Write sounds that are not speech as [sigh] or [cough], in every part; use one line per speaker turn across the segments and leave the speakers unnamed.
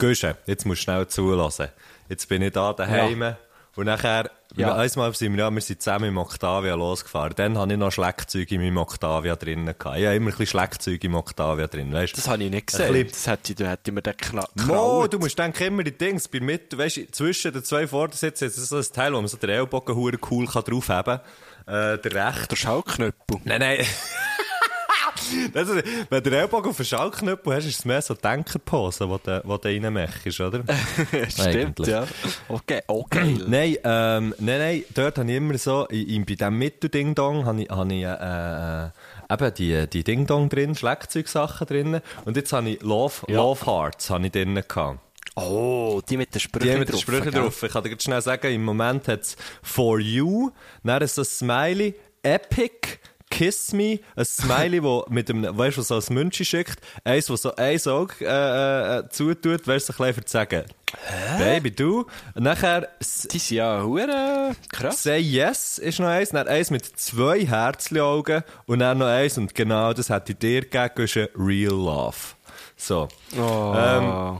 Guschen, jetzt musst du schnell zulassen. Jetzt bin ich da daheim. Und nachher,
Ja.
einmal sind wir, ja, wir sind zusammen im Octavia losgefahren. Dann hatte ich noch Schlagzeuge in meinem Octavia drinnen. gehabt. Ich habe immer ein bisschen Schlagzeuge im Octavia drin, weißt
Das habe ich nicht gesehen.
bisschen-
Das hätte, da hätte ich mir den Kna
Mo, du musst denken, immer die Dings, bei mit, weißt zwischen den zwei Vordersitzen ist so ein Teil, wo man so den Ellbogen cool kann draufheben kann. Äh, der rechte.
Der Schallknüppel.
Nein, nein. [laughs] [laughs] Das ist, wenn du den Ellbogen auf den Schallknüppel hast, ist es mehr so Denkerpose, die du, wo du reinmachst, oder? [laughs]
Stimmt, ja. Okay, okay. [clears throat]
Nein, ähm, nein, nein, dort habe ich immer so, in, bei diesem Mittel-Ding-Dong habe ich, habe ich äh, äh, eben die, die Ding-Dong drin, Schlagzeugsachen drin. Und jetzt habe ich Love, Love Hearts habe ich drin gehabt.
Oh, die mit den Sprüchen
Die haben mit den
drauf,
Sprüchen drauf. Ich kann dir schnell sagen, im Moment hat es For You, dann ist das Smiley, Epic, Kiss Me, ein Smiley, wo mit einem, weißt du, so ein Münchi schickt, eins, wo so ein Auge äh, äh, zutut, weißt du, ein bisschen sagen, Baby, du. Und nachher S-
Die sind ja hure krass.
Say Yes ist noch eins, dann eins mit zwei Herzli-Augen und dann noch eins, und genau das hat ich dir gegeben, ist Real Love. So.
Oh.
Ähm,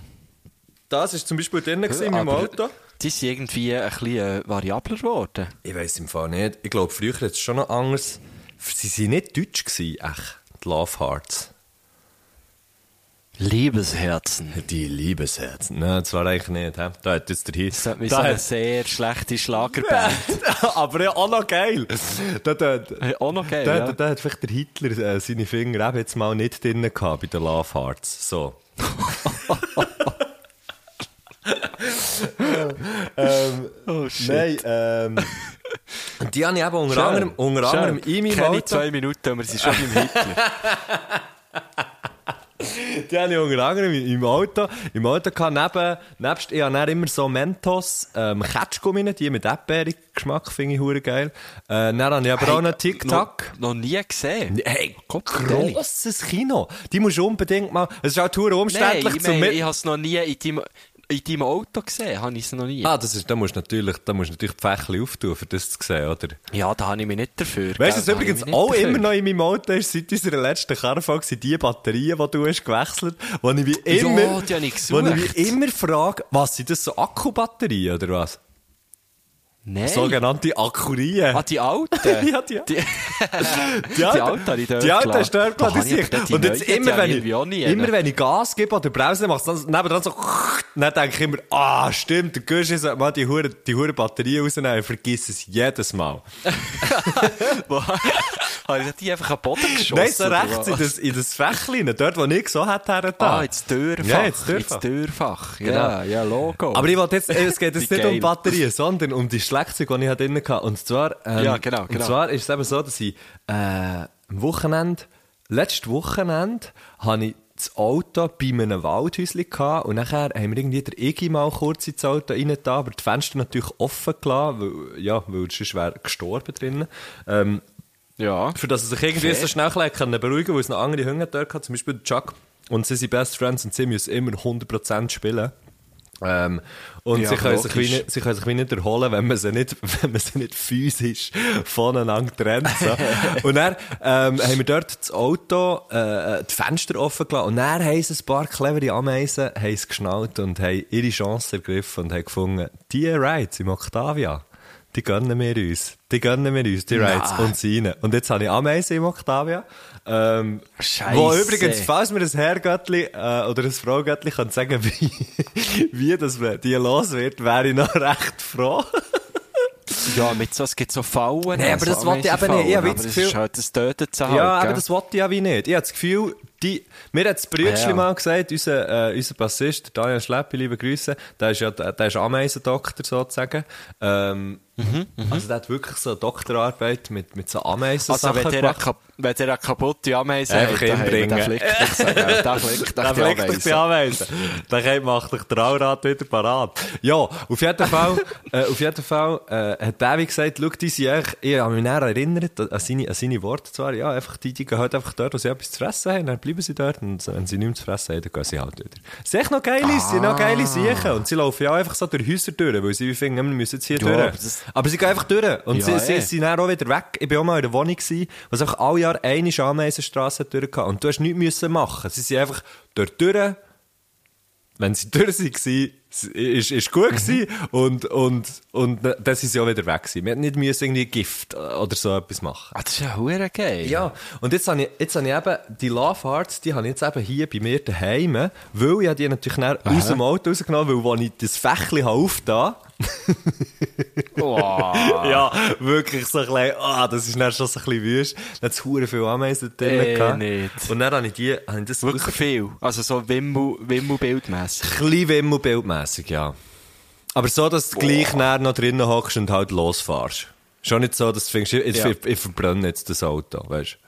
das ist zum Beispiel drin gewesen in meinem Auto.
Die sind irgendwie ein bisschen äh, variabler geworden.
Ich weiß im Fall nicht. Ich glaube, früher hat es schon noch anders. Sie waren nicht deutsch, gewesen, echt. Die Love Hearts.
Liebesherzen.
Die Liebesherzen. Nein, das war eigentlich nicht. He? Da hat jetzt der Hit.
Das hat mir
Da
so eine sehr schlechte Schlagerband. [laughs]
Aber ja, auch noch geil. Da, da, da,
Hey, auch noch geil,
da,
ja.
da, da hat vielleicht der Hitler äh, seine Finger eben jetzt mal nicht drin gehabt bei den Love Hearts. So. [laughs] [laughs] ähm,
Oh, shit.
Nein, ähm, die habe ich eben unter anderem, unter
Schön.
anderem in meinem
Keine
Auto.
zwei Minuten, wir sind schon beim Hitler. [laughs]
Die habe ich unter anderem im Auto, im Auto gehabt, neben, nebst, ich habe immer so Mentos, ähm, Ketschgummi, die mit Erdbeere-Geschmack, finde ich hure geil. Äh, dann habe ich aber auch noch Tic-Tac.
Noch, noch nie gesehen.
Hey,
Gott,
grosses Kino. Die musst du unbedingt mal, es ist auch hure
Nein,
umständlich
ich,
zum
meine,
mit...
ich habe es noch nie in deinem, in deinem Auto gesehen. Habe ich es noch nie.
Ah, das ist, da musst du natürlich, da musst natürlich die Fächli auftun, für das zu sehen, oder?
Ja, da habe ich mich nicht dafür.
Weißt du, was übrigens
mich
auch
dafür.
immer noch in meinem Auto ist, seit unserer letzten Carfahrt, sind die Batterien, die du hast gewechselt, wo ich wie immer,
Ja, die habe ich
wo ich wie immer frage, was sind das so Akkubatterien, oder was?
Nein.
Sogenannte Akkurien.
Ah, die alten? [laughs]
Ja, die-
die, [laughs]
Die
alten habe ich dort
Die alten hast du dort gelassen, die
die
Und jetzt
die
immer, wenn
ich
immer wenn ich Gas gebe oder Bremse, macht es dann nebendran so, dann denke ich immer, ah, stimmt, der Gusch sollte mal die hure, die hure Batterie rausnehmen, ich vergiss es jedes Mal. [laughs]
Habe ich die einfach an den Boden geschossen?
Nein, so rechts in das, in das Fächlein, dort, wo ich so hätte her
Ah, ins Dörrfach.
Ja, ins Dörrfach.
Ins Dörrfach.
Genau.
Ja, ja, Logo.
Aber ich wollte jetzt, es geht jetzt nicht um. Batterien, sondern um die Schlagzeuge, die ich drin hatte. Und zwar, ähm,
Ja, genau,
Und
genau.
zwar ist es eben so, dass ich, äh, am Wochenende, letztes Wochenende, habe ich das Auto bei einem Waldhäuschen gehabt und nachher haben wir irgendwie der Igi mal kurz ins Auto rein da, aber die Fenster natürlich offen gelassen, weil, ja, weil sonst wäre gestorben drinnen. Ähm,
ja.
für das er sich irgendwie
Fair.
so schnell können beruhigen kann, weil es noch andere Hunde dort hat, zum Beispiel Chuck. Und sie sind Best Friends und sie müssen immer 100% spielen. Ähm, und
Ja,
sie, können sich wie nicht, sie können sich wie nicht erholen, wenn man sie nicht, [laughs] wenn man sie nicht physisch voneinander trennt. So. [laughs] und dann ähm, haben wir dort das Auto, äh, die Fenster offen gelassen und dann haben sie ein paar clevere Ameisen haben es geschnallt und haben ihre Chance ergriffen und haben gefunden, die Rides im Octavia, die gönnen wir uns. Die gönnen wir uns, die Rides
Nein.
und sie rein. Und jetzt habe ich Ameisen im Octavia. Ähm,
Scheisse.
Wo übrigens, falls mir ein Herrgöttli äh, oder ein Fraugöttli kann sagen, [laughs] wie, wie das die los wird, wäre ich noch [laughs] recht froh.
Ja, mit so, es gibt so Fallen.
Nee, aber das wollte ich eben nicht. Ich habe
aber
das Gefühl-
ist halt das Töten zu
ja, aber
gell?
das wollte ich ja wie nicht. Ich habe das Gefühl, die, mir hat das Brütschli
Ah, ja.
mal gesagt, unser, äh, unser Bassist, der Daniel Schleppi, liebe Grüße, der ist ja, der ist Ameisendoktor sozusagen. Ähm,
Mhm,
Also der hat wirklich so eine Doktorarbeit mit, mit so Ameisen
Also, wenn der, kap wenn der eine kaputte Ameise
Einfach
hat,
hinbringen.
dann [laughs] flickt dich so, gell? Dann flickt dich
Der
die
dich die
Ameise.
Ameisen. Dann macht dich der Allrad wieder parat. Ja, auf jeden Fall, [laughs] äh, auf jeden Fall, äh, hat David gesagt, schau, die sind eigentlich, ich habe mich erinnert an seine, an seine Worte zwar, ja, einfach, die, die gehen halt einfach dort, wo sie etwas zu fressen haben, bleiben sie dort, und wenn sie nichts zu fressen haben, dann gehen sie halt wieder. Sie sind echt noch geile, sie sind noch geile Siechen, und sie laufen ja auch einfach so durch Häuser durch, weil sie finden, wir müssen jetzt hier
Ja,
durch.
aber
sie gehen einfach durch. Und
Ja,
sie, sie,
eh.
sie sind dann auch wieder weg. Ich war auch mal in der Wohnung, gewesen, wo es einfach alle Jahre eine Ameisenstrasse durch hatte. Und du hast nichts müssen machen. Sie sind einfach dort durch. Wenn sie durch waren, ist, ist gut gewesen. Und, und, und dann sind sie auch wieder weg gewesen. Wir hätten nicht müssen irgendwie Gift oder so etwas machen.
Ah, das ist ja hure geil.
Ja, und jetzt habe ich, jetzt habe ich eben, die Love Hearts, die habe ich jetzt eben hier bei mir daheim, weil ich habe die natürlich dann aus dem Auto rausgenommen, weil als ich das Fächli habe aufgetan [laughs]
Wow. [laughs]
ja, wirklich so ein bisschen, ah, das ist dann schon so ein bisschen wüst. Dann hat es viel Ameisen drin
Eh,
gehabt.
nicht.
Und dann habe ich die, habe ich das
Wirklich viel. Also so Wimmel, Wimmelbildmässig.
Ein bisschen Wimmelbildmässig, ja. Aber so, dass du gleich näher noch drinnen hockst und halt losfährst. Schon nicht so, dass du findest, ich,
Ja.
ich, ich verbrenne jetzt das Auto, weißt.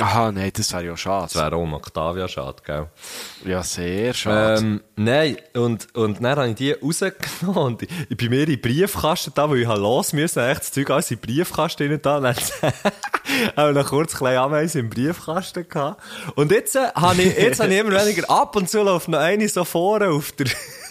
Aha, nein, das wäre ja
Das
schade.
wäre auch um Octavia schade, gell?
Ja, sehr schade.
Ähm, nein, und, und dann habe ich die rausgenommen und ich, ich bin mir in den Briefkasten da, weil ich halt los müssen, habe ich das Zeug alles in den Briefkasten rein da, [laughs] dann habe ich noch kurz ein kleines Ameisen im Briefkasten gehabt. Und jetzt äh, habe ich, jetzt habe ich immer weniger, ab und zu läuft noch eine so vorne auf der,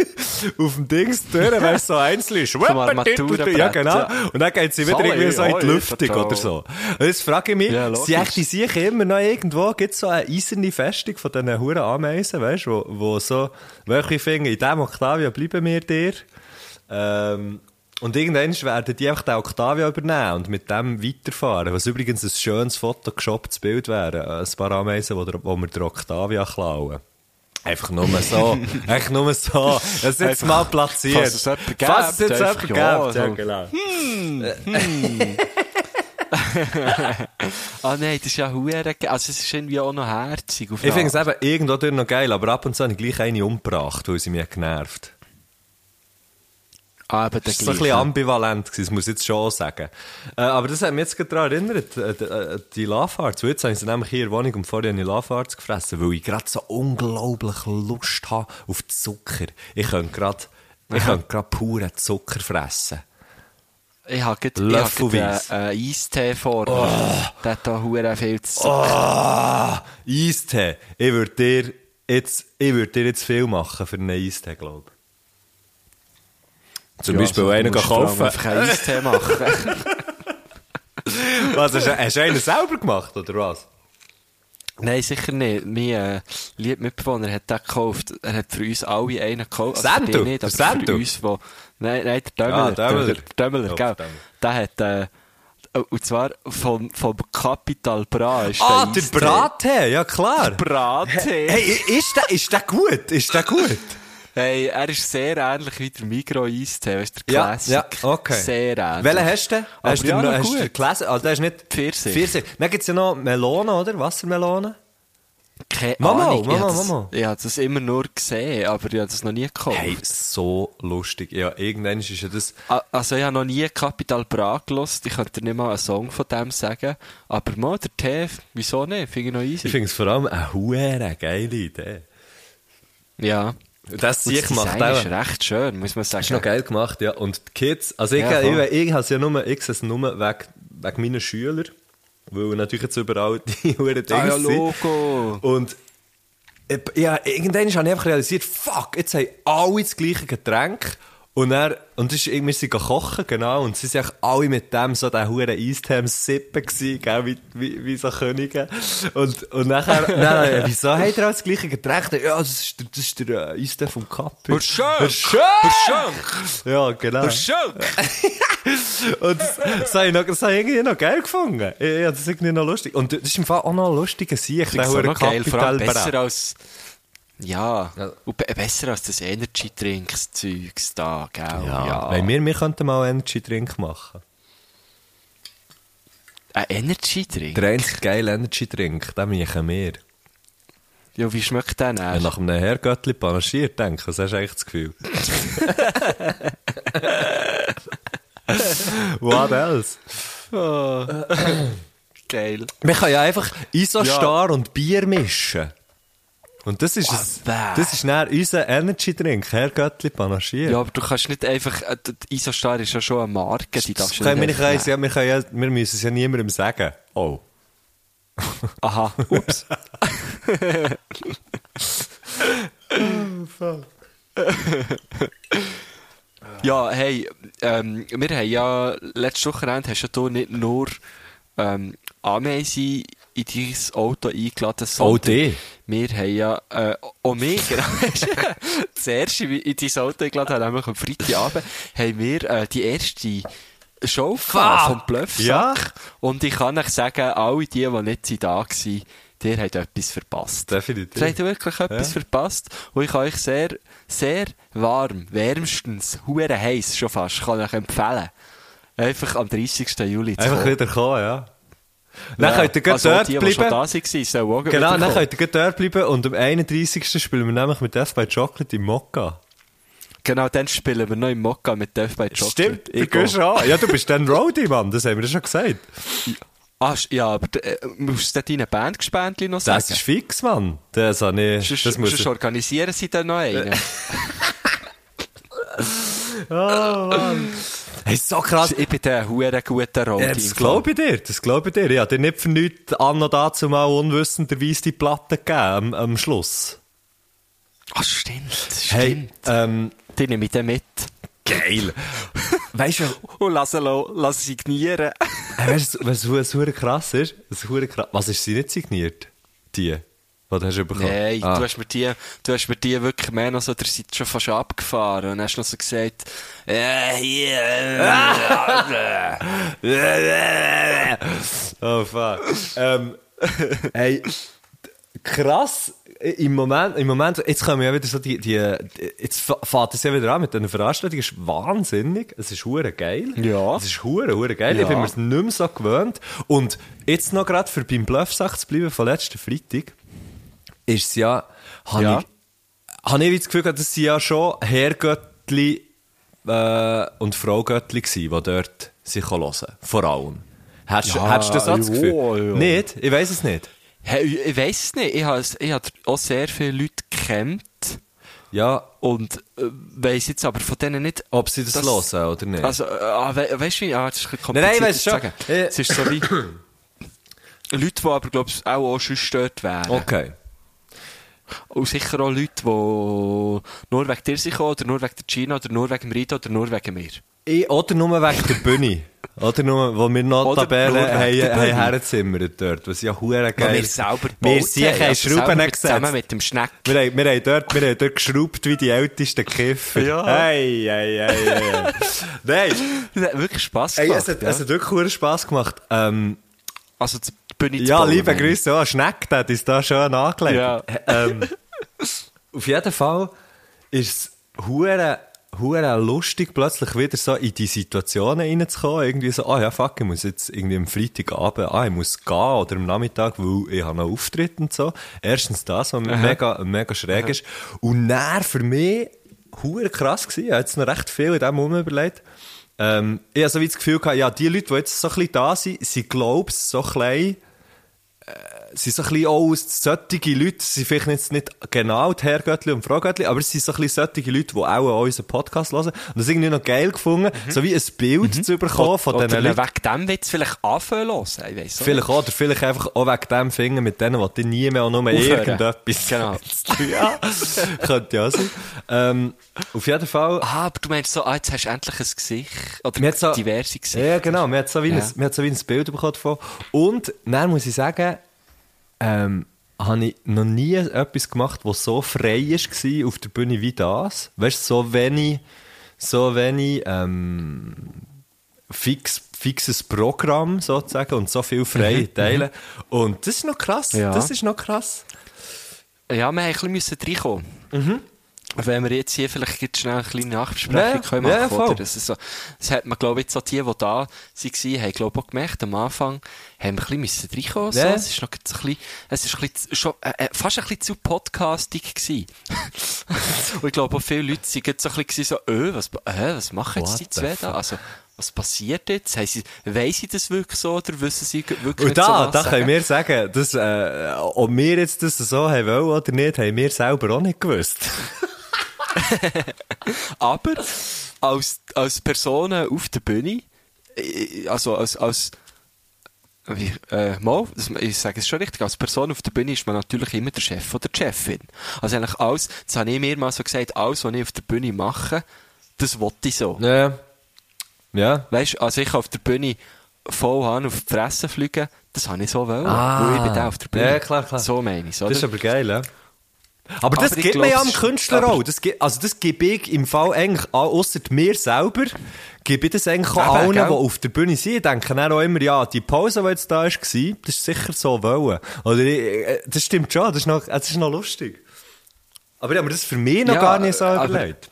[laughs] auf dem Dings durch, weißt du, so einzeln ist. [laughs] Ja, genau. Und dann geht sie wieder irgendwie so in die Lüftung oder so. Und jetzt frage ich mich,
Ja,
sind echt die sich immer noch irgendwo, gibt es so eine eiserne Festung von diesen huren Ameisen, weißt du, wo, wo so, welche finden, in diesem Octavia bleiben wir dir. Ähm, und irgendwann werden die einfach den Octavia übernehmen und mit dem weiterfahren. Was übrigens ein schönes photoshopptes Bild wäre. Ein paar Ameisen, wo, der, wo wir den Octavia klauen. Einfach nur so. [laughs] einfach nur so. Das ist jetzt mal platziert.
falls es jemand gibt,
Falls es jetzt
einfach,
jemand
ja,
gibt. Ja,
so.
genau. [laughs] [laughs]
ah nein, das ist ja hure geil. Also es ist irgendwie auch noch herzig. auf
Ich finde es eben irgendwo durch noch geil, aber ab und zu habe ich gleich eine umgebracht, weil sie mich genervt.
Ah, eben der
Das war so ein bisschen
gleiche.
ambivalent, gewesen, das muss ich jetzt schon sagen. Äh, aber das hat mich jetzt gerade daran erinnert, äh, die, äh, die Love Hearts. Weil Jetzt habe ich sie nämlich hier in der Wohnung und vorher habe ich Love Hearts gefressen, weil ich gerade so unglaublich Lust habe auf Zucker. Ich könnte gerade, ich könnte gerade puren Zucker fressen.
Ich habe gerade ich einen Eistee vor mir.
Oh.
Der hat hure viel zu
Ah, Eistee. Ich würde dir jetzt, ich würde dir jetzt viel machen für einen Eistee, glaube ich. Zum
Ja,
Beispiel
also, du
einen kaufen.
einfach einen Eistee machen. [laughs]
Was, hast, hast du einen selber gemacht, oder was?
Nein, sicher nicht. Mein äh, lieber Mitbewohner hat den gekauft. Er hat für uns alle einen gekauft.
Sandu?
dich nicht, aber
Sandu?
für uns, wo... Nein, nein, der Dömmler.
Ah, Dömmler.
Der Dömmler,
Ja,
gell.
Dömmler.
Der hat... Äh, und zwar vom, vom Capital Bra ist
Ah,
der
der. Brattee, ja klar.
Brattee.
Hey, ist der, ist der gut? Ist der gut?
Hey, er ist sehr ähnlich wie der Migro Eistee, weißt du, der
Ja,
Classic.
ja, okay.
Sehr ähnlich.
Welchen hast du?
Aber
Hast du
ja,
den-
noch
hast du
gut.
den gelesen? Also, der ist nicht
Pfirsich.
Pfirsich. Dann gibt es ja noch Melonen, oder? Wassermelonen.
Keine
Mama,
Ahnung.
Mama,
ich habe das,
Mama.
Ich habe das immer nur gesehen, aber ich habe das noch nie gekauft.
Hey, so lustig. Ja, irgendwann ist ja das...
Also ich habe noch nie Capital Bra gelost. Ich könnte dir nicht mal einen Song von dem sagen. Aber mal, der Tee, wieso nicht? Finde ich noch easy.
Ich finde es vor allem eine hure geile Idee.
ja.
Das
das
ich macht auch...
ist recht schön, muss man sagen.
ist noch geil gemacht, ja. Und die Kids, also ich,
Ja,
ich,
voll.
ich, ich, has ja nur, ich es nur wegen, wegen meiner Schüler, weil natürlich jetzt überall die [laughs] Huren Dinge
Ah ja,
sind.
Logo.
Und ich- ja, irgendwann habe ich einfach realisiert, fuck, jetzt haben alle das gleiche Getränk. Und er, und das ist, irgendwie- sind kochen, genau, und sie sind alle mit dem so den huren Eistham sippen gewesen, gell, wie, wie, wie so Könige. Und, und nachher, [laughs] nein, wieso hat er auch das gleiche Getränk? Ja, das ist der, das ist der äh, vom Kappi.
Der Schönk.
Der Schönk.
Schönk.
Ja, genau.
Schönk. [laughs]
Und das, das habe ich, noch, das habe ich irgendwie noch geil gefunden. Habe das irgendwie noch lustig. Und das ist im Fall auch noch lustiger Sieg,
Ich
der
finde es auch
hure
noch geil, vor allem
Kapitalbra.
besser als... Ja,
Ja.
Besser als das Energy-Drinks-Zeugs da, gell?
Ja, Weil wir, wir könnten mal einen Energy-Drink machen.
Ein Energy-Drink?
Der einzige geile Energy-Drink, den machen wir.
Ja, wie schmeckt der
Ja,
denn?
nach einem Herrgöttli panaschiert, denke ich. Hast du eigentlich das Gefühl? [laughs] What else?
Geil.
Man kann ja einfach Isostar und Bier mischen. Und das ist, es, das ist dann unser Energy-Drink, Herrgöttli panaschiert.
Ja, aber du kannst nicht einfach, äh, Isostar ist ja schon eine Marke, die darfst du
können wir,
nicht einfach
ja, wir, können ja, wir müssen es ja niemandem sagen. Oh.
Aha, ups. [laughs] Ja, hey, ähm, wir haben ja, letztes Wochenende hast ja du nicht nur ähm, Ameisen in dein Auto eingeladen, sondern
die?
wir haben ja, äh, auch mich, [laughs] genau, zuerst in in dein Auto eingeladen, haben, nämlich am Freitagabend, haben wir äh, die erste Show gehabt vom Bluffsack.
Ja.
Und ich kann euch sagen, alle die, die nicht da waren, die haben etwas verpasst.
Definitiv.
Ihr habt wirklich etwas
Ja.
verpasst. Und ich kann euch sehr, sehr warm, wärmstens, hure heiß schon fast, kann ich euch empfehlen. Einfach am 30. Juli zu
Einfach
kommen.
wieder kommen, ja. Dann
Ja,
könnt ihr
also
dort
die, die schon
bleiben.
da waren, sollen auch
Genau, dann könnt ihr dort bleiben und am 31. spielen wir nämlich mit Death by Chocolate im Mokka.
Genau, dann spielen wir noch im Mokka mit Death by Chocolate.
Stimmt, du
Ich
gehst
auch.
an. Ja, du bist dann Roadie, Mann, das haben wir schon gesagt.
Ah, ja, aber äh, musst du deine Bandgespendli noch sagen?
Das ist fix, Mann. Das, habe ich,
Sonst,
das muss ich...
organisieren sie dann noch einen. [laughs]
Hey, so krass.
ich bin der hure guter Roadie.
Ja, das glaube ich dir, das glaube ich dir. Ich habe dir nicht für nichts an und dazu mal unwissenderweise die Platte gegeben am, am Schluss.
Ah, stimmt, stimmt.
Hey, ähm,
Die nehme ich dann mit.
geil. [laughs] weißt du,
Und lass lass sie signieren.
Hey, weißt du, was, was hure krass ist? Was, krass, was ist sie nicht signiert? Die? Was hast du bekommen?
Nein,
Ah.
du, hast mir die, du hast mir die wirklich mehr noch so, der seid schon fast abgefahren und hast noch so gesagt, äh, hier, äh, [laughs]
oh fuck. ähm, [laughs] hey, krass. Im Moment, im Moment, jetzt kommen ja wieder so die, die, jetzt fährt es ja wieder an mit diesen Veranstaltungen. Ist wahnsinnig. Es ist hure geil.
Ja.
Es ist hure, hure geil. Ich
Ja.
bin mir es nicht mehr so gewöhnt. Und jetzt noch gerade für beim Bluffsack zu bleiben von letzten Freitag, ist es ja, habe
Ja.
ich, habe ich das Gefühl dass sie ja schon Herrgöttli äh, und Fraugöttli gsi, die dort sich hören Vor allem. Hättest,
Ja,
hättest du das das
ja,
Gefühl?
ja.
Nicht? Ich weiß es nicht.
Hey, ich weiss es nicht, ich habe, ich habe auch sehr viele Leute gekannt
Ja,
und äh, weiss jetzt aber von denen nicht,
ob sie das, hören oder nicht.
Also, äh, ah, we weißt du, wie, ah, das ist ein bisschen
Nein, nein,
kompliziert
weiss
zu
schon.
Es ist so wie [coughs] Leute, die aber, glaube ich, auch, auch schon gestört wären.
okay.
Und sicher auch Leute, die nur wegen dir sind oder nur wegen der Gina, oder nur wegen dem Rito, oder nur wegen mir.
Ich, oder nur wegen der Bühne. [laughs] Oder nur, wo wir
Bühne.
hergezimmert dort, was ja hure geil
wir selber
Wir
haben,
Schrauben gesetzt.
Zusammen mit dem Schneck.
Wir haben, wir, haben dort, wir haben dort geschraubt wie die ältesten Kiffer.
Ja.
Hey, hey, hey, hey. [laughs] Nein.
Hat wirklich Spass
Ey,
gemacht.
es hat,
ja.
es hat wirklich hure Spass gemacht. Ähm,
also, Bühne zu
ja,
bauen,
liebe. Grüße, oh, Schneck, der hat uns da schön angelegt.
Ja.
Ähm, auf jeden Fall ist es hure, hure lustig, plötzlich wieder so in die Situationen reinzukommen. Irgendwie so, ah ja, fuck, ich muss jetzt irgendwie am Freitagabend, ah, ich muss gehen oder am Nachmittag, weil ich habe einen Auftritt und so. Erstens das, was mir mega, mega schräg ist. Und dann für mich hure krass gewesen. Ich habe jetzt noch recht viel in dem Moment überlegt. Ähm, ich habe so wie das Gefühl gehabt, ja, die Leute, die jetzt so ein bisschen da sind, sie glauben so klein, uh, sind so ein bisschen auch aus solche Leute, sie sind vielleicht jetzt nicht genau die Herrgöttli und Fraugöttli, aber es sind so ein bisschen solche Leute, die auch unseren Podcast hören. Und das irgendwie noch geil gefunden, so wie ein Bild zu bekommen von
Oder
diesen Leuten.
wegen dem wird es vielleicht anfangen hören. Ich weiss
Vielleicht auch, oder vielleicht einfach auch wegen dem Finger mit denen, die nie mehr auch nur irgendetwas
Genau. [laughs]
ja, könnte ja sein. Ähm, auf jeden Fall.
Ah, aber du meinst so, ah, jetzt hast du endlich ein Gesicht. Oder
so-
diverse Gesichter.
Ja, genau. Wir hat so wie,
Ja.
ein, wir hat so wie ein Bild bekommen davon. Und dann muss ich sagen, ähm, habe ich noch nie etwas gemacht, was so frei war auf der Bühne wie das. Weißt du, so wenig, so wenig ähm, fix, fixes Programm sozusagen und so viel freie Teile. Und das ist noch krass.
Ja.
Das ist noch krass.
Ja, wir mussten ein bisschen reinkommen. Wenn wir jetzt hier vielleicht schnell eine kleine Nachbesprechung
Ja,
können
ja,
machen, oder? Das, ist so, das hat man, glaube ich, jetzt auch die, die da waren, haben, glaube ich, auch gemerkt, am Anfang haben wir ein bisschen reinkommen so.
Ja.
Es ist noch ein bisschen, es ist ein bisschen, schon, äh, äh, fast ein bisschen zu podcastig gewesen. [laughs] Und ich glaube, auch viele Leute sind jetzt so ein bisschen so, äh, was, äh, was machen jetzt
What
die zwei da? Also, was passiert jetzt? Haben sie, weiss sie das wirklich so, oder wissen sie wirklich
Und
nicht
da,
so
da können wir sagen, dass, äh, ob wir jetzt das so haben wollen oder nicht, haben wir selber auch nicht gewusst. [laughs] [laughs]
Aber als, als Personen auf der Bühne, äh, also als, als wie, äh, mal, ich sage es schon richtig, als Person auf der Bühne ist man natürlich immer der Chef oder die Chefin. Also eigentlich alles, das habe ich mir mal so gesagt, alles, was ich auf der Bühne mache, das wollte ich so.
Ja. Ja.
Weißt du, also ich auf der Bühne voll an auf die Fresse fliegen, das habe ich so wollen.
Ah.
Weil ich bin da auf der Bühne.
Ja, klar, klar.
So meine ich es?
Das ist aber geil, ja. Aber das
Aber ich
gibt man ja am
das
Künstler auch. Das gibt, also das gebe ich im Fall eigentlich an, ausser mir selber, gebe ich das eigentlich auch allen, die auf der Bühne sind. Ich denke dann auch immer, ja, die Pause, die jetzt da war, das ist sicher so wollen. Oder ich, äh, das stimmt schon, das ist noch, das ist noch lustig. Aber ich habe mir das für mich noch
Ja,
gar nicht so überlegt.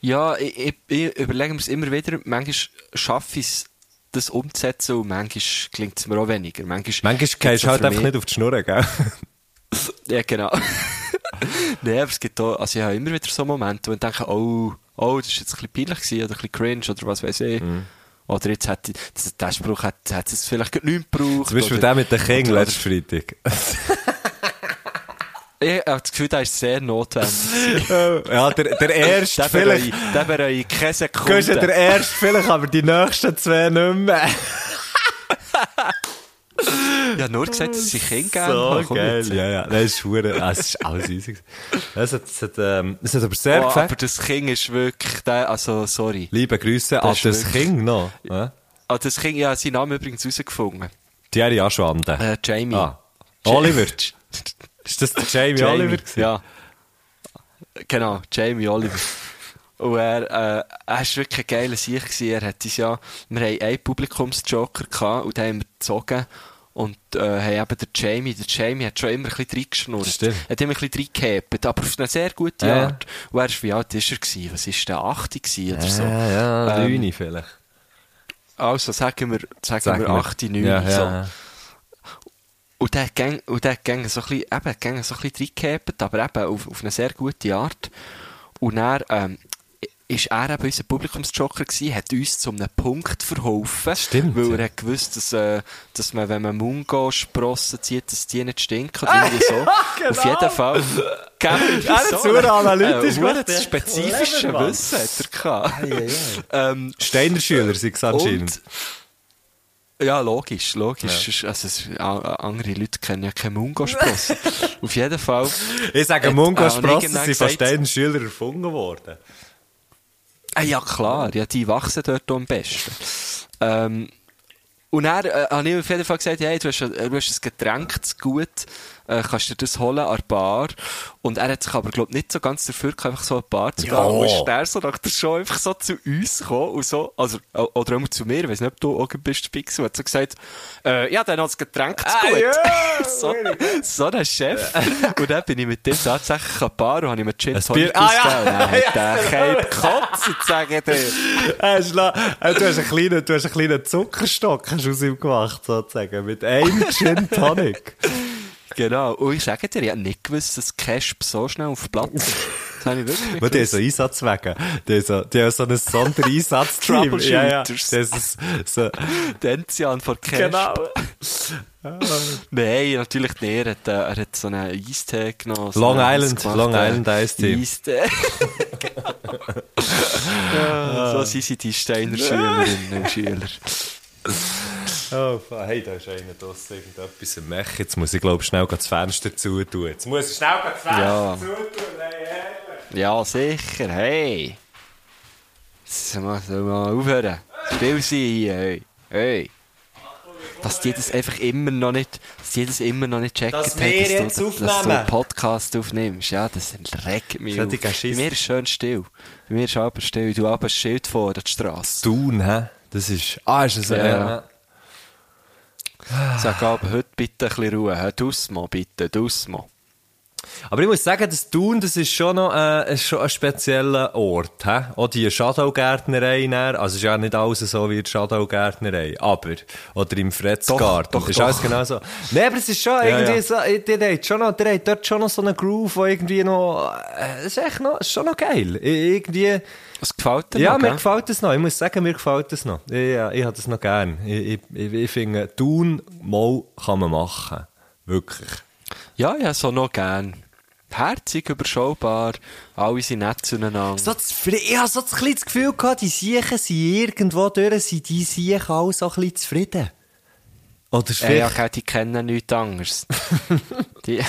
Ja, ich, ich, ich überlege mir es immer wieder. Manchmal schaffe ich es, das umzusetzen und manchmal klingt es mir auch weniger. Manchmal,
Manchmal gehst du halt einfach nicht auf die Schnur, gell? [laughs]
Ja, genau. [laughs] Nein, aber es gibt auch, also ich habe immer wieder so Momente, wo ich denke, oh, oh, das ist jetzt ein bisschen peinlich gewesen, oder ein bisschen cringe, oder was weiß ich.
Mhm.
Oder jetzt hat, das, der Spruch hat, hat es vielleicht nicht gebraucht.
Zum Beispiel der mit den King letzten Freitag. [laughs]
Ich habe das Gefühl, der ist sehr notwendig. [laughs]
ja, der, der erste
Der
vielleicht.
der bereue ich keine Sekunde.
der erste vielleicht, aber die nächsten zwei nicht mehr.
Ich habe nur gesagt, dass ich ihn gerne
So.
Komm
geil,
jetzt.
ja, ja. Das ist hure, ah, es ist alles easy. Das hat, das hat, ähm, das hat aber sehr
Oh,
gefällt.
aber das Kind ist wirklich, der, also, sorry.
Liebe Grüße an
ist
das
wirklich-
Kind noch. Ja?
Ah, das Kind, ja, seinen Namen übrigens herausgefunden.
Thierry Aschwande.
Äh, Jamie.
Ah. Oliver. [laughs] Ist das der Jamie, Oliver gewesen?
Ja. Genau, Jamie Oliver. Und er, äh, er war wirklich ein geiler Sieg. Er hat uns ja, wir haben einen Publikumsjoker gehabt und den haben wir gezogen. Und, äh, haben eben der Jamie, der Jamie hat schon immer ein bisschen reingeschnurrt. Er hat immer ein bisschen reingehabt, aber auf eine sehr gute
Ja.
Art. Und er ist, wie alt ist er gewesen? Was ist der? 80 gewesen oder so?
Ja, ja,
Ähm,
vielleicht.
Also, sagen wir, sagen,
Sagen
wir
wir.
8, 9,
Ja,
so.
ja, ja.
Und der hat gang, und der hat gang so ein bisschen, eben, gang so ein bisschen aber eben auf, auf eine sehr gute Art. Und ähm, ist er eben unser Publikumsjoker gewesen, hat uns zu einem Punkt verholfen.
Stimmt,
Weil
ja.
er hat gewusst, dass, äh, dass man, wenn man Mungo-Sprossen zieht, dass die nicht stinken. Oder irgendwie so. [laughs]
genau.
Auf jeden Fall. [laughs] Gell,
Er hat
so,
super analytisch
äh, das
ja.
spezifische. Wissen hat er gehabt. ähm,
Steiner Schüler sind es anscheinend.
ja, logisch, logisch. Also, es, a- andere Leute kennen ja keine Mungo-Sprossen. [laughs] Auf jeden Fall.
Ich sage,
hat-
Mungo
äh, und
Sprossen
irgendwann
sind von Steiner Schüler erfunden worden.
Ah, ja, klar, ja, die wachsen dort am besten. Ähm, und dann äh, habe ich auf jeden Fall gesagt, hey, du hast, du hast ein Getränk zu gut, äh, kannst du dir das holen an der Bar. Und er hat sich aber, glaube nicht so ganz dafür gehabt, einfach so an die Bar zu gehen.
Ja.
Und ist der so nach der Show einfach so zu uns gekommen und so, also, oder immer zu mir, ich weiss nicht, ob du auch bist, Pixel, hat so gesagt, äh, ja, dann hat das Getränk zu
Ah,
gut.
ja, [laughs]
so, so ein Chef. und dann bin ich mit dem tatsächlich an die Bar und habe ihm einen Gin
Ein
Tonic
Ah, ja.
Und dann hat der [laughs] Cape gekotzt, sage ich dir.
Äh, du, hast einen kleinen, du hast einen kleinen Zuckerstock hast aus ihm gemacht, sozusagen. Mit einem Gin Tonic.
Genau. Und ich sage dir, ich habe nicht gewusst, dass Casp so schnell auf Platz ist. Das habe ich wirklich nicht
Aber die haben
gewusst.
so Einsatzwege. Die haben so, die haben so ein Sondereinsatzteam. [laughs] ja, ja.
Troubleshooters.
Das ist so, [laughs]
Die Enzian von Casp.
genau. [laughs]
Nein, natürlich nicht. Er hat, äh, er hat so einen Eistee genommen. so
Long Island,
gemacht,
Long Island Eistee.
Eistee. ja, so sind sie die Steiner Schülerinnen und Schüler.
Oh, hey, da ist einer draussen irgendetwas am Mech. Jetzt muss ich, glaube ich, schnell das Fenster zutun. Jetzt muss ich schnell das Fenster
Ja.
zutun. Hey.
Ja, sicher. Hey. Sollen wir, sollen wir mal aufhören? Still sein hier. Hey. hey. Dass die das einfach immer noch nicht, dass die das immer noch nicht checken,
Dass jetzt
du, dass du
aufnehmen.
einen Podcast aufnimmst. Ja, das regt mich auf. Bei mir ist schön still. Bei mir ist aber still. Du aber ein Schild vor der Straße.
Thun, hä? Das ist... Ah, ist das...
Ja.
Ja.
Sag aber heute bitte ein bisschen Ruhe. Hör dus mal, bitte. Dus mal.
Aber ich muss sagen, das Thun, das ist schon noch äh, ist schon ein spezieller Ort. He? Auch die Shadowgärtnerei, also ist ja nicht alles so wie die Shadowgärtnerei, aber, oder im Fretzgarten,
Doch, doch,
ist
doch.
alles genau so. Nee, aber es ist schon irgendwie
ja.
so, äh, der hat schon noch, der hat dort schon noch so einen Groove, wo irgendwie noch, äh, es ist echt noch, ist schon noch geil. Irgendwie,
Was gefällt dir
ja,
noch,
mir
gell?
gefällt das noch. Ich muss sagen, mir gefällt das noch. Ich, ja, ich habe das noch gern. Ich, ich, ich, finde, Thun mal kann man machen. Wirklich.
Ja, ja, so noch gern. Herzig, überschaubar, alle sind nett zueinander.
So ich habe so ein bisschen das Gefühl gehabt, die Siechen sind irgendwo durch, sind die Siechen alle so ein bisschen zufrieden. Oder ist
Äh, ja,
vielleicht-
die kennen nichts anderes. [laughs] die,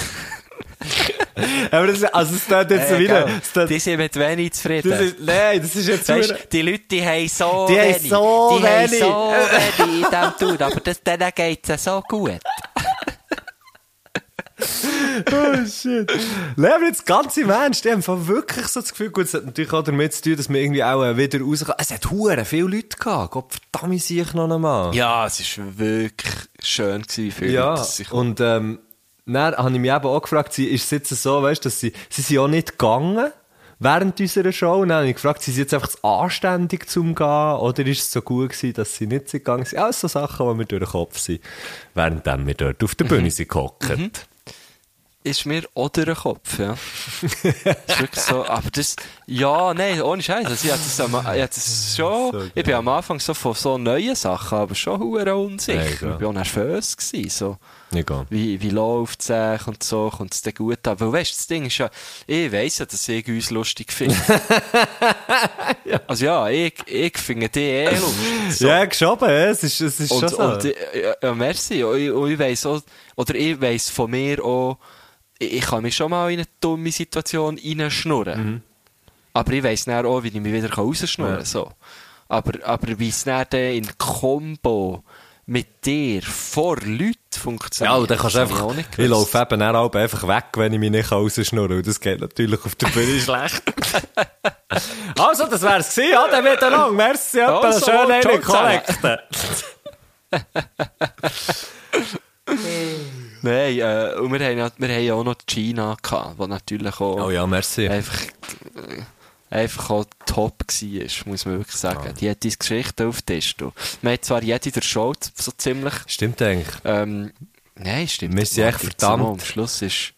Aber das, also es tut jetzt
äh,
wieder... tut-
die sind mit wenig zufrieden.
das ist, nein, das ist jetzt
Weißt, die Leute, die haben so
Die haben
wenig.
so
die
wenig.
haben so wenig in diesem Tun, aber das, denen geht es so gut. [laughs]
Oh shit. Aber jetzt ganz im Ernst, ich habe wirklich so das Gefühl, gut, es hat natürlich auch damit zu tun, dass wir irgendwie auch äh, wieder rauskommen. Es hat hure viele Leute gehabt. Gott verdammt, sehe ich noch einmal.
Ja, es war wirklich schön, gewesen, wie viele
Ja,
Leute sich
und ähm, dann habe ich mich eben auch gefragt, sie- ist es jetzt so, weißt, dass sie, sie sind auch nicht gegangen während unserer Show. Und dann habe ich gefragt, sind sie jetzt einfach zu anständig zum Gehen oder ist es so gut gewesen, dass sie nicht sind gegangen sind? Alles so Sachen, die mir durch den Kopf sind, während wir dort auf der Bühne sind gehockt.
ist mir auch durch den Kopf, ja. ist wirklich so, aber das, ja, nein, ohne Scheiß. Also ich hatte das, am- ich hatte das [laughs] schon,
So
ich bin am Anfang so von so neuen Sachen, aber schon hure unsicher. Ich war auch nervös gewesen, so.
Egal.
Wie, wie läuft es eigentlich und so, kommt es dir gut an? Weil weißt, das Ding ist ja, ich weiss ja, dass ich uns lustig finde. [laughs] Also ja, ich, ich finde die eh lustig. So.
Ja, geschoben, ja, es ist, es ist schon
Und,
so.
und äh, ja, ja, merci. Und ich, und ich weiss auch, oder ich weiss von mir auch, ich, ich kann mich schon mal in eine dumme Situation reinschnurren.
Mhm.
Aber ich weiss dann auch, wie ich mich wieder rausschnurren kann.
Ja.
So. Aber, aber wie es dann in Kombo mit dir vor Leuten funktioniert.
ja, dann kannst du einfach, ich
gewusst.
laufe eben auch einfach weg, wenn ich mich nicht rausschnurre. Das geht natürlich auf der Bühne schlecht. also, das wär's gewesen, ja, dann miteinander. Merci, ja,
Also,
schön eine. Kollekte.
Nein, äh, und wir haben, wir haben auch noch Gina gehabt, die natürlich auch
Oh ja, merci.
einfach, äh, einfach auch top war, muss man wirklich sagen. Die hat diese Geschichte auf den Tisch. Wir haben zwar jede der Show so ziemlich,
Stimmt eigentlich.
ähm, nein, stimmt.
Wir sind echt verdammt.
Am Schluss ist,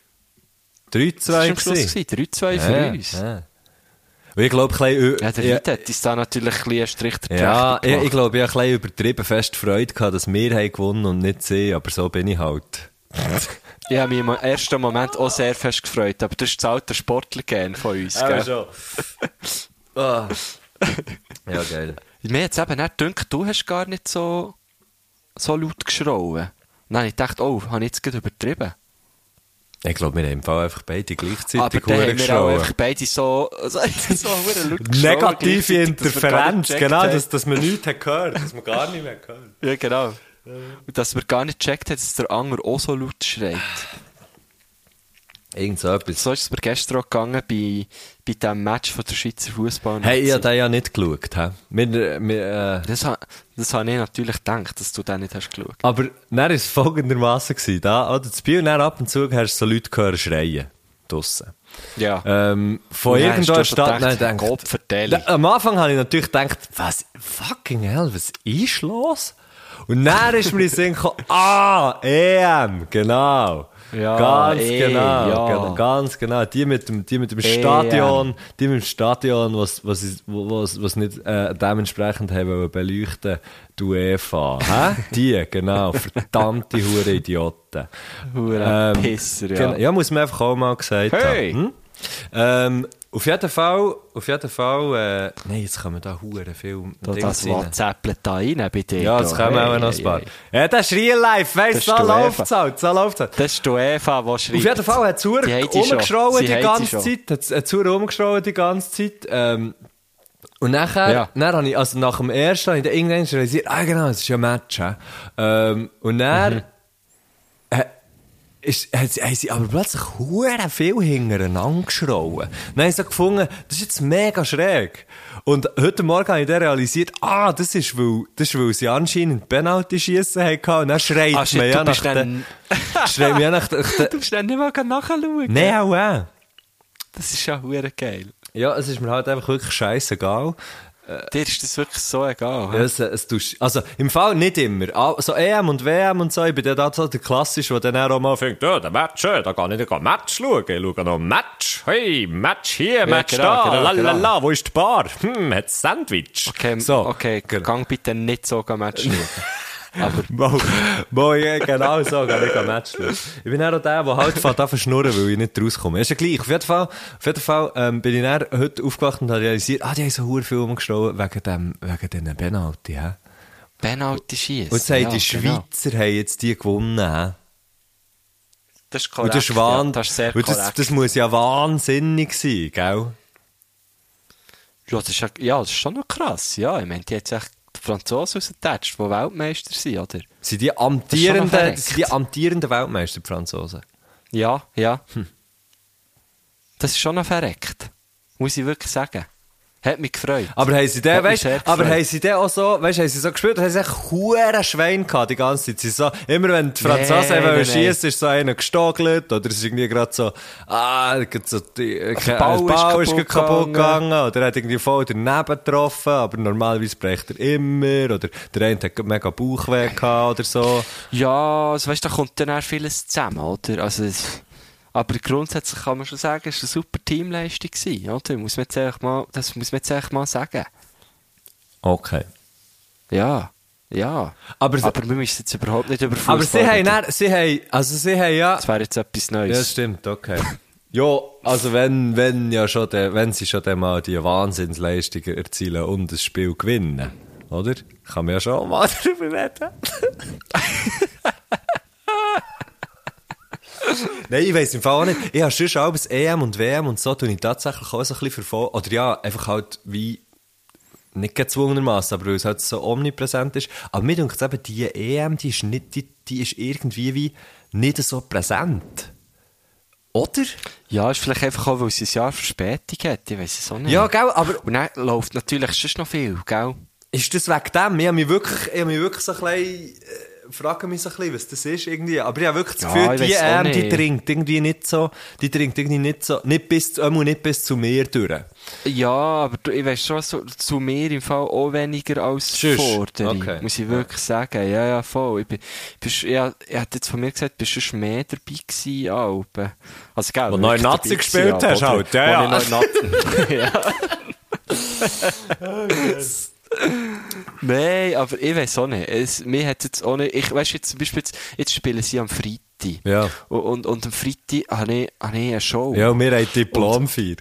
3-2
ist am Schluss
gewesen.
gewesen, 3-2 für
Ja,
uns.
ja. Und ich glaube, ein bisschen,
Ja, der
ja,
Leute hat uns da natürlich ein bisschen Strich der
ja, ich, ich glaube, ich habe ein bisschen übertrieben fest Freude gehabt, dass wir haben gewonnen und nicht sie, aber so bin ich halt. [laughs]
Ich habe mich im ersten Moment auch sehr fest gefreut, aber das ist das alte Sportler-Gen von uns. gell?
schon. Ah. Ja, geil.
Mir hat es eben nicht gedacht, du hast gar nicht so, so laut geschrauen. Dann habe ich gedacht, oh, habe ich jetzt gerade übertrieben.
Ich glaube, wir haben im Fall einfach beide gleichzeitig
Aber dann
hure
haben wir auch einfach beide so, so, [laughs] so
Negative Interferenz, genau,
haben.
dass, dass man nichts hat gehört, dass man gar nicht mehr gehört.
Ja, genau. Und dass wir gar nicht gecheckt haben, dass der andere auch so laut schreit.
Irgend so etwas.
So ist es mir gestern auch gegangen bei, bei diesem Match von der Schweizer Fußball.
Hey, ich habe den ja nicht geschaut. He? Wir, wir, äh,
Das, ha- das habe ich natürlich gedacht, dass du den nicht hast geschaut.
aber dann war es folgendermaßen. Da, oder Biel, und dann ab und zu hast du so Leute gehört schreien. Draussen.
Ja.
Ähm, von
hast du
Stadt,
gedacht,
nein, denk,
Gott
Am Anfang habe ich natürlich gedacht, was, fucking hell, was ist los? Und dann ist mir in Sinn gekommen, ah, EM, genau.
Ja,
ganz
eh,
genau,
ja.
ganz genau. Die mit dem, die mit dem
EM.
Stadion, die mit dem Stadion, was, was, was, was nicht äh, dementsprechend haben wollen beleuchten, die UEFA. Hä? [laughs] Die, genau, verdammte hure Idioten.
Hure Pisser, ja.
ja, muss man einfach auch mal gesagt
Hey!
haben. Hm? Ähm, auf jeden Fall, auf jeden Fall, äh, nein, jetzt kommen da hure viel
Da, das. WhatsApp da rein bei dir.
Ja, es
da.
kommen auch
Hey,
noch ein
hey,
paar.
hey.
Ja, das ist real life, weißt du, so läuft's halt, so läuft's halt.
Das ist die UEFA, die schreibt.
Auf jeden Fall hat
schon.
rumgeschrauen die ganze. Zeit. Hat es rumgeschrauen die ganze Zeit. Ähm, und nachher,
Ja.
dann habe ich, also nach dem ersten, habe ich dann irgendwann realisiert, ah genau, es ist ja ein Match. Ähm, und dann,
Mhm.
Äh, ist, haben sie- aber plötzlich hure viel hintereinander geschrauen. Dann haben sie gefunden, das ist jetzt mega schräg. Und heute Morgen habe ich dann realisiert, ah, das ist, weil, das ist, weil sie anscheinend Penalty schiessen hatten. Und dann schreit
Ah,
man ja nach den, schreit man ja nach den,
Du musst dann nicht mal nachschauen.
Nein, auch auch.
Das ist ja hure geil.
Ja, es ist mir halt einfach wirklich scheißegal.
Dir ist das wirklich so egal.
Ja, es, es tust, also, im Fall nicht immer. Ah, So EM und WM und so, ich bin dann da so der Klassische, der dann auch mal fängt, ja, der Match, da kann ich nicht Match schauen. Ich schaue noch Match. Hey, Match hier, Match
genau,
da.
genau,
Lalala,
genau.
wo ist die Bar? Hm, hat's Sandwich?
Okay,
so.
okay,
Genau.
gang bitte nicht so ein Match schauen. [laughs] Aber [laughs]
Mo, mo, ja, genau so, kann ich ein Match schauen. Ich bin auch der, der halt fährt an verschnurren, weil ich nicht rauskomme. Ist ja gleich. Auf jeden Fall, auf jeden Fall, ähm, bin ich dann heute aufgewacht und habe realisiert, ah, die haben so hure viel umgeschlagen wegen dem, wegen diesen Penalty, hä?
Penalty schießen.
Und jetzt haben
ja,
die
genau.
Schweizer haben jetzt die gewonnen, hä?
Das ist
Und
korrekt.
das ist, wahn
ja, das ist
und das, das muss ja wahnsinnig sein, gell?
ja, das ist ja, das ist schon noch krass. Ja, ich meine, die hat echt die Franzosen rausgetatscht, die Weltmeister sind, oder?
Sind die amtierenden, sind die amtierenden Weltmeister, die Franzosen?
Ja, ja. Das ist schon noch verreckt. Muss ich wirklich sagen. Hat mich gefreut.
Aber haben sie den, weißt, aber haben sie den auch so, weißt, haben sie so gespielt, haben sie echt hure Schwein gehabt die ganze Zeit. Sie so, immer wenn die Franzosen
Nein,
wollen
nein,
schiessen, ist so einer gestogelt, oder es ist irgendwie gerade so, ah, so, die, äh,
der
Bau,
ist kaputt
kaputt
gegangen.
gegangen, oder er hat irgendwie voll daneben getroffen, aber normalerweise bricht er immer, oder der eine hat mega Bauchweh gehabt, oder so.
Ja, also weißt, da kommt dann auch vieles zusammen, oder? Also, es- aber grundsätzlich kann man schon sagen, es war eine super Teamleistung, gewesen, oder? Muss man jetzt mal, das muss man jetzt eigentlich mal sagen.
Okay.
Ja, ja.
Aber,
Aber wir müssen jetzt überhaupt nicht über Fußball
aber sie haben, dann, sie haben, also sie haben ja,
Das wäre jetzt etwas
Ja,
Neues.
das stimmt, okay. Ja, also wenn, wenn, ja schon der, wenn sie schon mal die Wahnsinnsleistungen erzielen und das Spiel gewinnen, oder? Kann man ja schon mal [laughs] darüber reden. [laughs] [laughs] Nein, ich weiss im Fall auch nicht. Ich habe schon auch EM und WM und so, tue ich tatsächlich auch so ein bisschen verfolgen. Oder ja, einfach halt wie, nicht gezwungenermaßen, aber weil es halt so omnipräsent ist. Aber mir denkt eben, die EM, die ist nicht, die, die ist irgendwie wie nicht so präsent. Oder?
Ja, ist vielleicht einfach auch, weil sie ein Jahr Verspätung hat. Ich weiß es auch nicht.
Ja, gell, aber
Und dann läuft natürlich sonst noch viel, gell?
ist das wegen dem? Ich habe mich wirklich, ich habe mich wirklich so ein bisschen, äh, frage mich so ein bisschen, was das ist irgendwie. Aber ich habe wirklich das
Ja,
Gefühl,
ich
die EM, die dringt irgendwie nicht so, die dringt irgendwie nicht so, nicht bis, einmal nicht bis zu mir durch.
Ja, aber du, ich weiss schon, so, zu mir im Fall auch weniger als. Forderung,
Okay.
muss ich wirklich sagen. Ja, ja, voll. Ich bin, ich, bin, ja, er hat jetzt von mir gesagt, bist du schon mehr dabei gewesen, Alben. Also, gell,
Wo du
wirklich
Nazi gespielt
gewesen,
hast, halt, ja,
ich Nazi- ja. [laughs] [laughs] [laughs] Nein, aber ich weiß auch nicht. Es, mir hat jetzt auch nicht, ich weiss jetzt zum Beispiel, jetzt, jetzt spielen sie am Freitag.
Ja.
Und, und, und am Freitag habe ich, habe ich eine Show.
Ja, und wir haben Diplomfeier.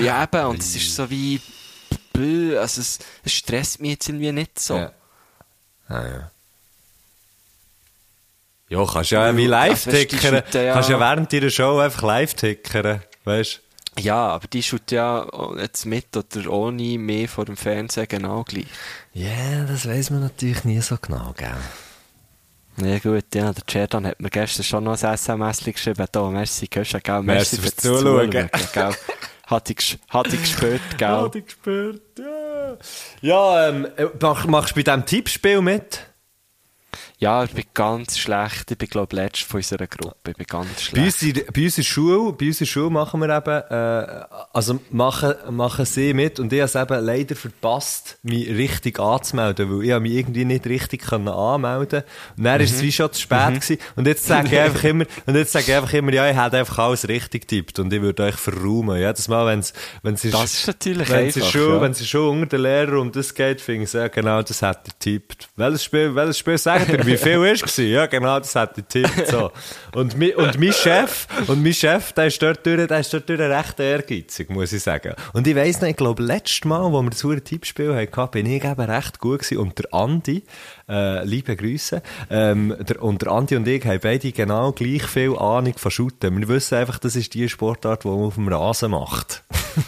Ja, eben, und es ist so wie, also es, es stresst mich jetzt irgendwie nicht so.
Ja. Ah, ja. Ja, kannst ja wie live tickern.
ja-
Kannst ja während deiner Show einfach live tickern. Weißt
Ja, aber die schaut ja jetzt mit oder ohne mehr vor dem Fernsehen genau gleich.
Ja, das weiß man natürlich nie so genau, gell?
Ja gut, ja, der Cerdan hat mir gestern schon noch ein SMS geschrieben, da, merci, gehst du, gell,
Merci
merci,
fürs Zuschauen.
gell. Hat ich, hat ich gespürt, gell.
ich gespürt, ja. Ja, ähm, mach, machst du bei diesem Tippspiel mit?
Ja, ich bin ganz schlecht, ich bin glaube letzter von unserer Gruppe, ich bin ganz
Bei
schlecht.
uns, in, bei uns in der Schule, bei uns in der Schule machen wir eben, äh, also machen, machen sie mit und ich habe es eben leider verpasst, mich richtig anzumelden, weil ich mich irgendwie nicht richtig können anmelden Und dann ist es wie schon zu spät gewesen. Und jetzt sage ich [laughs] einfach immer, und jetzt sage ich einfach immer, ja, ich hätte einfach alles richtig getippt und ich würde euch verräumen. Jedes Mal, wenn es, wenn es
Das ist natürlich
wenn es in
einfach,
Schule,
ja.
wenn es Schule unter den Lehrer um das geht, finde ich, ja, genau, das hat er tippt. Welches Spiel, welches Spiel sagt er? [laughs] Wie viel ist es? Ja, genau, das hat er tippt. So. Und, mi, und mein Chef, und mein Chef, der ist dort durch, der ist dort durch recht ehrgeizig, muss ich sagen. Und ich weiss noch, ich glaube, letztes Mal, wo wir das hure Tippspiel hatten, bin ich eben recht gut gewesen. Und der Andi, äh, liebe Grüße, ähm, der, und der Andi und ich haben beide genau gleich viel Ahnung von Shooten. Wir wissen einfach, das ist die Sportart, die man auf dem Rasen macht.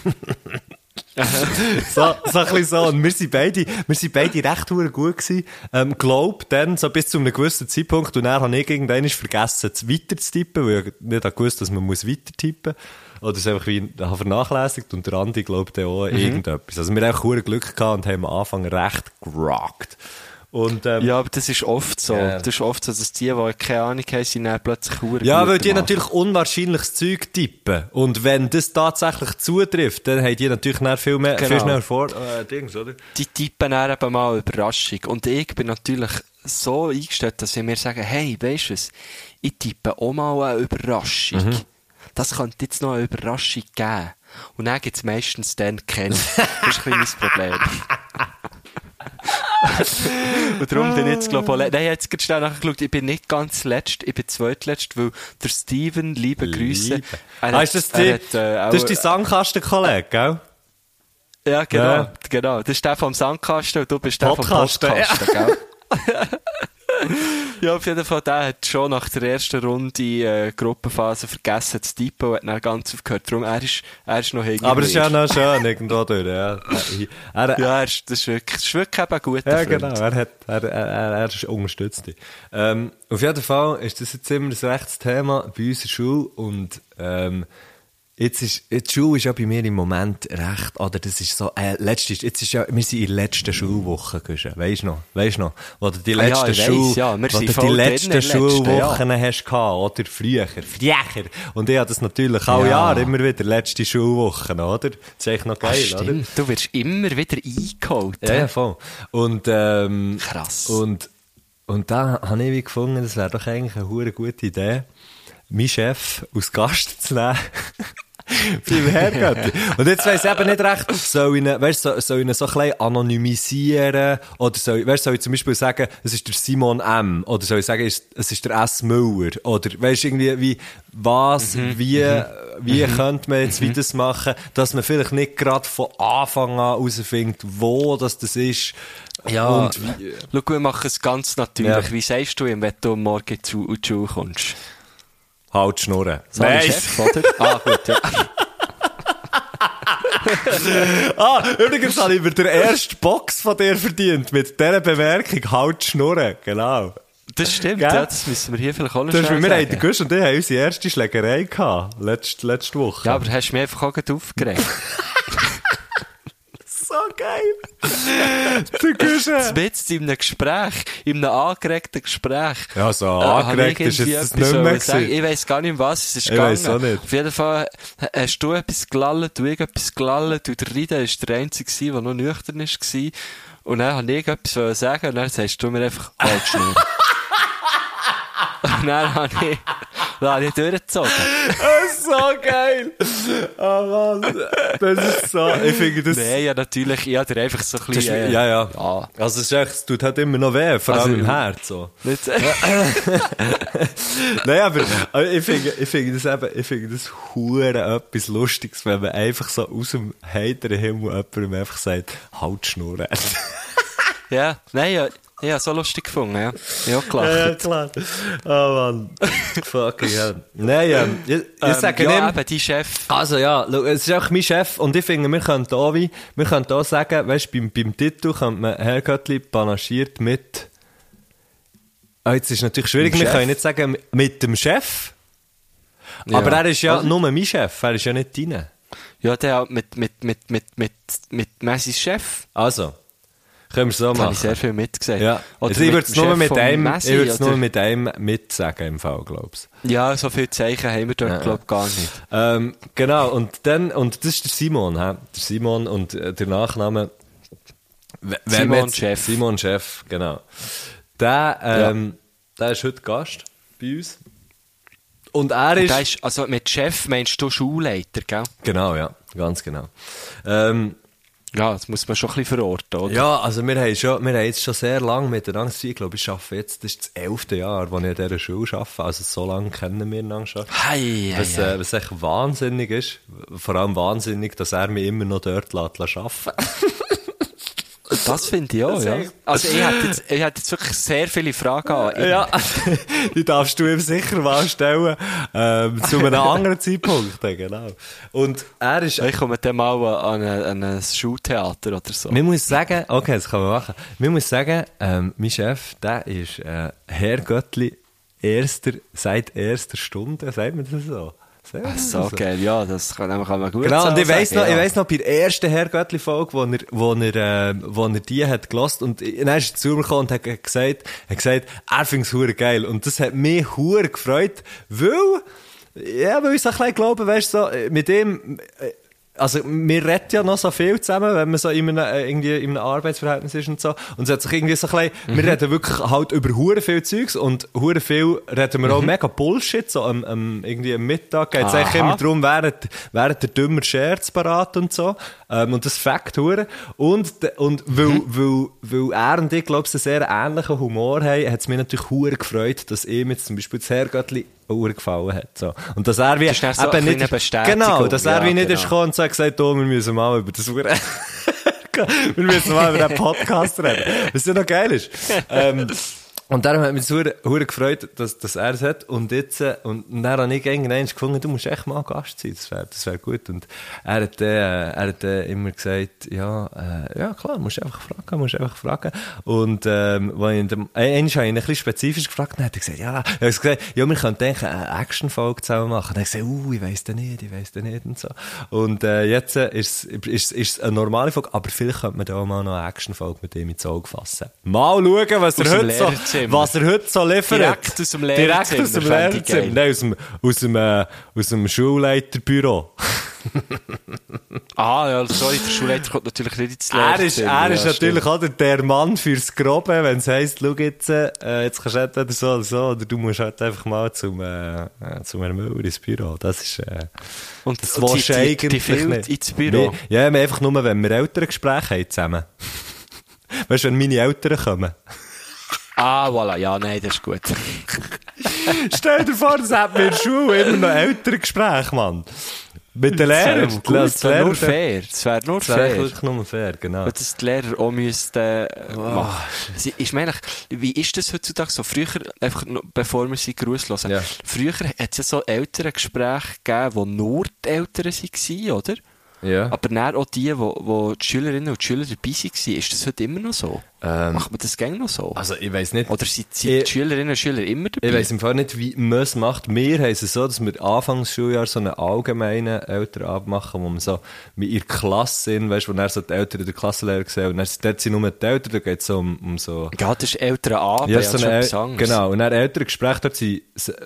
[laughs] [laughs] so, so ein bisschen so. Und wir sind beide, wir sind beide recht gut gewesen. Ähm, glaub, dann, so bis zu einem gewissen Zeitpunkt. Und dann habe ich irgendwann vergessen, weiter zu tippen, weil ich nicht gewusst dass man muss weiter tippen Oder es einfach wie, habe vernachlässigt. Und der Andi glaubt auch
Mhm.
irgendetwas. Also wir haben auch Glück gehabt und haben am Anfang recht gerockt. Und, ähm,
Ja, aber das ist oft so.
Ja.
Das ist oft so, dass die, die keine Ahnung haben, sind dann plötzlich verdammt
Ja, weil die
machen.
natürlich unwahrscheinliches Zeug tippen. Und wenn das tatsächlich zutrifft, dann haben die natürlich dann viel mehr, viel
Genau.
schneller vor, äh, Dings, oder?
Die tippen dann eben mal Überraschung. Und ich bin natürlich so eingestellt, dass wir mir sagen, hey, weisst du was, ich tippe auch mal eine Überraschung.
Mhm.
Das könnte jetzt noch eine Überraschung geben. Und dann gibt es meistens dann kennen. Das ist ein mein Problem. [laughs] [laughs] Und darum bin ich jetzt, glaube ich, Nein, ich habe jetzt gerade schnell nachgeschaut, ich bin nicht ganz letzt, ich bin zweitletzt, weil der Steven, liebe Grüße,
Liebe. Ah, ist das die,
hat, äh, auch-
das ist die Sandkastenkollege, gell?
Ja, genau,
Ja.
genau. Das ist der vom Sandkasten und du bist der vom
Podcasten,
Podcasten, gell? [laughs] [laughs] [laughs] ja, auf jeden Fall, der hat schon nach der ersten Runde äh, Gruppenphase vergessen zu tippen und hat dann ganz aufgehört. Darum, er ist, er ist noch hinter
Aber das ist ja noch schön, irgendwo durch, ja. Er,
Ja, er ist, das ist wirklich, das ist wirklich eben ein guter
Ja,
Freund.
genau. Er, hat, er, er, er, ist unterstützt. Ähm, auf jeden Fall ist das jetzt immer ein rechtes Thema bei uns in der Schule und ähm, jetzt ist, die Schule ist ja bei mir im Moment recht, oder das ist so, äh, letztes, jetzt ist ja, wir sind in der letzten Schulwoche gewesen, weisst du noch, weisst du noch, du die
Ah ja,
letzten
ich weiss,
Schul,
ja, voll
die letzten
letzten,
Schulwochen hast gehabt, oder früher, früher. Und ich habe das natürlich alle
Ja.
Jahre immer wieder letzte Schulwochen, oder? Das ist eigentlich noch
Ah,
geil, oder?
stimmt. Du wirst immer wieder eingeholt.
Ja, ja, voll. Und, ähm,
Krass.
Und, und da habe ich wie gefunden, das wäre doch eigentlich eine gute Idee, meinen Chef als Gast zu nehmen. [laughs] [laughs] beim Herrgötti. [laughs] Und jetzt weiss ich eben nicht recht, soll ich ihn, weißt, soll, soll ich ihn so ein anonymisieren? Oder soll, ich- weißt, soll ich zum Beispiel sagen, es ist der Simon M. Oder soll ich sagen, es ist der S. Müller? Oder weißt irgendwie, wie, was, wie, wie könnte man jetzt wie das machen, dass man vielleicht nicht gerade von Anfang an herausfindet, wo das, das ist.
Ja,
Und wie,
schau, wir machen es ganz natürlich.
Ja.
Wie sagst du ihm, wenn du morgen zu Schule kommst?
Halt schnurren.
Sorry, Chef, oder? Ah, gut, ja. [laughs]
Ah, übrigens habe ich mir den ersten Box von dir verdient, mit dieser Bemerkung, halt schnurren, genau.
Das stimmt, ja, das müssen wir hier vielleicht auch noch
Das
schnell
wir haben,
sagen.
der Gusch und ich haben unsere erste Schlägerei gehabt, letzte, letzte Woche.
Ja, aber hast du mich einfach auch aufgeregt. [laughs]
so geil. der Gusch.
Jetzt in einem Gespräch, in einem angeregten Gespräch.
Ja, so
äh,
angeregt
ich
ist
etwas
nicht mehr
sagen. Ich weiss gar nicht, was es ist
Ich
gegangen.
weiss auch nicht.
Auf jeden Fall hast du etwas gelallt, du ich etwas gelallt, und der Rida war der Einzige, der noch nüchtern war. Und dann habe ich etwas sagen, und dann sagst du mir einfach, halt schnell. [laughs] und dann habe ich, dann habe ich durchgezogen.
Das ist so geil. Oh Mann, das ist so, ich finde das...
Nein, ja, natürlich, ich dir einfach so ein bisschen, äh,
ja, ja.
ja.
Also es, ist echt, es tut halt immer noch weh, vor allem
Also,
im Herz. So.
Nicht, [laughs]
Nein, aber, ich finde, ich finde das eben, ich finde das hure etwas Lustiges, wenn man einfach so aus dem heiteren Himmel jemandem einfach sagt, halt Schnurren.
ja, nein, ja, habe so lustig gefunden, ja. Ja, klar.
ja, [laughs] ja, klar. Oh Mann. Fucking hell. Nein, ähm, ich, ich
Ähm,
sage
ja, eben, die Chef.
also ja, es ist auch mein Chef und ich finde, wir könnten auch wie, wir könnten auch sagen, weißt, beim, beim Titel könnte man Herr Göttli panaschiert mit, ah, jetzt ist natürlich schwierig, wir
Chef?
können nicht sagen mit dem Chef,
Ja.
aber er ist ja
Also-
nur mein Chef, er ist ja nicht deiner.
Ja, der mit, mit, mit, mit, mit, mit Messis Chef.
Also, wir es so
Da habe ich
machen.
sehr viel mitgesagt.
Ja,
Oder
also ich würde es nur mit einem,
Messi,
ich würde es nur mit einem mitsagen im Fall, glaubst
Ja, so viele Zeichen haben wir dort, glaub ich, gar nicht.
ähm, genau, und dann, und das ist der Simon, hä? der Simon und äh, der Nachname,
Simon
jetzt-
Chef.
Simon Chef, genau. Der, ähm, der ist heute Gast bei uns. Und er
Und
ist,
da ist, also mit Chef meinst du Schulleiter, gell?
genau, ja, ganz genau. Ähm,
Ja, das muss man schon ein bisschen verorten, oder?
Ja, also wir haben, schon, wir haben jetzt schon sehr lange miteinander zu. Ich glaube, ich arbeite jetzt, das ist das elfte Jahr, wo ich an dieser Schule arbeite. Also so lange kennen wir einander schon.
Hei, hei,
Was, äh, was echt wahnsinnig ist. Vor allem wahnsinnig, dass er mich immer noch dort lässt, lässt arbeiten [laughs]
Das finde ich auch, ja. Also ich [laughs] hätte jetzt, ich hätte jetzt wirklich sehr viele Fragen an ihn.
Ja, die darfst du ihm sicher mal stellen, ähm, zu einem [laughs] anderen Zeitpunkt, genau. Und er ist,
Ich komme dann mal an, an ein Schultheater oder so.
man muss sagen, okay, das kann man machen. Man muss sagen, ähm, mein Chef, der ist, äh, Herr Göttli, erster, seit erster Stunde, sagt man das so? Man das
So geil, ja, das kann, kann man gut
Genau, und ich weiss noch,
ja.
ich weiss noch, bei der ersten Herr Göttli-Folge, wo er, wo er, äh, wo er die hat gelost und dann ist er zu mir gekommen und hat gesagt, hat gesagt, er findet es hure geil. Und das hat mich hure gefreut, weil, ja, weil ich so ein bisschen glaube, weißt du, so, äh, mit dem, äh, also, wir reden ja noch so viel zusammen, wenn man so in einem, äh, irgendwie in einem Arbeitsverhältnis ist und so. Und es hat sich irgendwie so ein bisschen, wir reden wirklich halt über hure viel Zeugs und hure viel reden wir auch mega Bullshit, so am, am, irgendwie am Mittag geht es eigentlich immer darum, während, während der dümmer Scherz parat und so. Ähm, und das Fakt hure. Und, und weil, weil, weil er und ich, glaube ich, einen sehr ähnlichen Humor haben, hat es mich natürlich hure gefreut, dass ihm jetzt zum Beispiel das Herrgöttli hure gefallen hat. So. Und dass er wie,
Das ist so kleine Bestätigung.
genau, dass er
Ja,
wie nicht
genau.
ist gekommen und so gesagt, oh, wir müssen mal über das hure [laughs] wir müssen mal über den Podcast reden. Was ja noch geil ist. Ähm, und darum hat mich so hure gefreut, dass, dass er es hat. Und jetzt, äh, und dann habe ich irgendwann gefunden, du musst echt mal Gast sein. Das wäre, das wäre gut. Und er hat, äh, er hat äh, immer gesagt, ja, äh, ja, klar, musst einfach fragen, musst einfach fragen. Und, ähm, wenn ich äh, einmal habe ich ihn ein bisschen spezifisch gefragt, dann hat er gesagt, ja, er hat gesagt, ja, wir könnten eigentlich eine Action-Folge zusammen machen. Dann hat er gesagt, uh, ich weiss den nicht, ich weiss den nicht und so. Und, äh, jetzt äh, ist, ist, ist eine normale Folge, aber vielleicht könnte man da auch mal noch eine Action-Folge mit ihm ins Auge fassen. Mal schauen, was er heute so,
Lehrerzimmer.
was er heute so liefert.
Direkt aus dem
Direkt aus dem
geil.
Nein, aus dem, aus dem, äh, aus dem Schulleiterbüro. [laughs]
Ah, ja, sorry, der Schulleiter kommt natürlich nicht ins
Er ist, er ist
Ja,
natürlich
stimmt.
auch der, Mann fürs Grobe, wenn es heisst, schau jetzt, äh, jetzt kannst du entweder so oder so, oder du musst halt einfach mal zum, äh, äh, zum Herrn Müller ins Büro. Das ist, äh,
Und
das
und zitiert die
eigentlich
viel
nicht.
ins Büro.
Wir, ja, wir einfach nur, wenn wir Elterngespräche haben zusammen. [laughs] weißt du, wenn meine Eltern kommen.
Ah, voilà, ja, nein, das ist gut. [laughs]
Stell dir vor, das hat in der Schule immer noch Elterngespräche, Mann. Mit den
Das wäre
Lehrern.
das wäre nur fair. Das wäre nur
Das wäre
fair.
wirklich nur fair, genau.
Das die Lehrer auch müssten äh, machen. Sie- Ich meine, wie ist das heutzutage so? Früher, einfach noch, bevor wir sie Gruß hören,
Ja.
früher hat es ja so Elterngespräche gegeben, wo nur die Eltern waren, oder?
Ja.
Aber dann auch die, wo, wo die Schülerinnen und Schüler dabei waren, ist das heute immer noch so?
Ähm,
Macht man das gerne noch so?
Also, ich weiss nicht.
Oder sind, sind
Ich-
die Schülerinnen und Schüler immer dabei?
Ich weiss im Fall nicht, wie man es macht. Wir haben es so, dass wir Anfangs Schuljahr so einen allgemeinen Elternabend machen, wo man so mit ihrer Klasse sind, weißt du, wo dann so die Eltern der Klassenlehrer sehen und dann dort sind nur die Eltern, da geht es so um, um so...
ja, das ist Elternabend,
Ja, so eine,
anderes.
genau. Und dann Elterngespräche, dort sind, sind,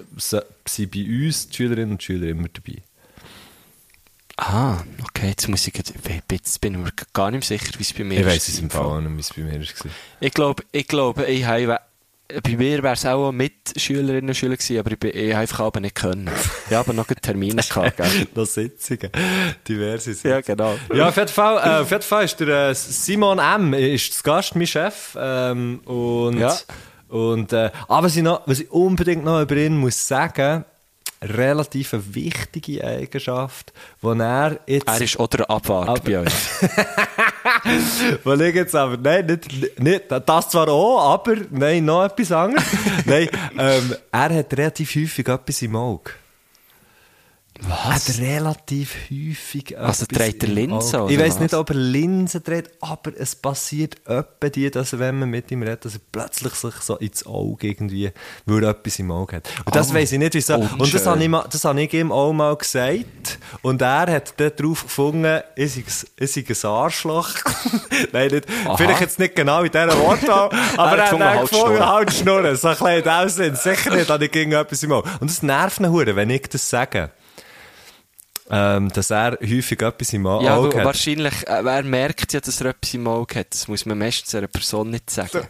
sind bei uns die Schülerinnen und Schüler immer dabei.
Ah, okay, jetzt muss ich, jetzt bin ich mir gar nicht sicher, wie es bei mir
Ich
ist.
weiss es im Fall auch nicht, wie es bei mir war.
Ich glaube, ich glaube, ich habe, bei mir wäre es auch mit Schülerinnen und Schülern gewesen, aber ich, bin, ich habe einfach aber nicht können. Ich habe noch keine Termine [laughs] gehabt, gell?
noch Sitzungen. Diverse Sitzungen.
Ja, genau.
Ja, auf jeden Fall, äh, auf jeden Fall ist der äh, Simon M. ist zu Gast, mein Chef. Ähm, und,
Ja.
und, äh, aber was ich, noch, was ich unbedingt noch über ihn muss sagen, relativ wichtige Eigenschaft, die er jetzt...
Er ist auch der Abwart
Aber-
bei euch. [laughs]
Weil ich jetzt aber, nein, nicht, nicht, das zwar auch, aber, nein, noch etwas anderes. [laughs] nein, ähm, er hat relativ häufig etwas im Auge. Was? Hat relativ häufig
Also er Linsen,
Auge. Ich
oder
weiss
was?
nicht, ob er Linsen trägt, aber es passiert öppe die, dass wenn man mit ihm redet, dass er plötzlich sich so ins Auge irgendwie, weil er etwas im Auge hat. Und das
Oh,
weiss ich nicht, wieso. Und das
unschön.
habe ich, das habe ich ihm auch mal gesagt. Und er hat dann darauf gefunden, ich sei, ich ein Arschloch. [laughs] Nein, nicht, vielleicht jetzt nicht genau in dieser Wortwahl, [laughs] aber er hat
gefunden, halt
gefunden,
schnurren.
halt schnurren. So ein bisschen in dem Sinn. Sicher nicht, habe ich gegen etwas im Auge. Und das nervt ihn wenn ich das sage. Ähm, dass er häufig etwas im Auge
Ja,
hat.
weil wahrscheinlich, äh, wer merkt ja, dass er etwas im Auge hat. Das muss man meistens einer Person nicht sagen.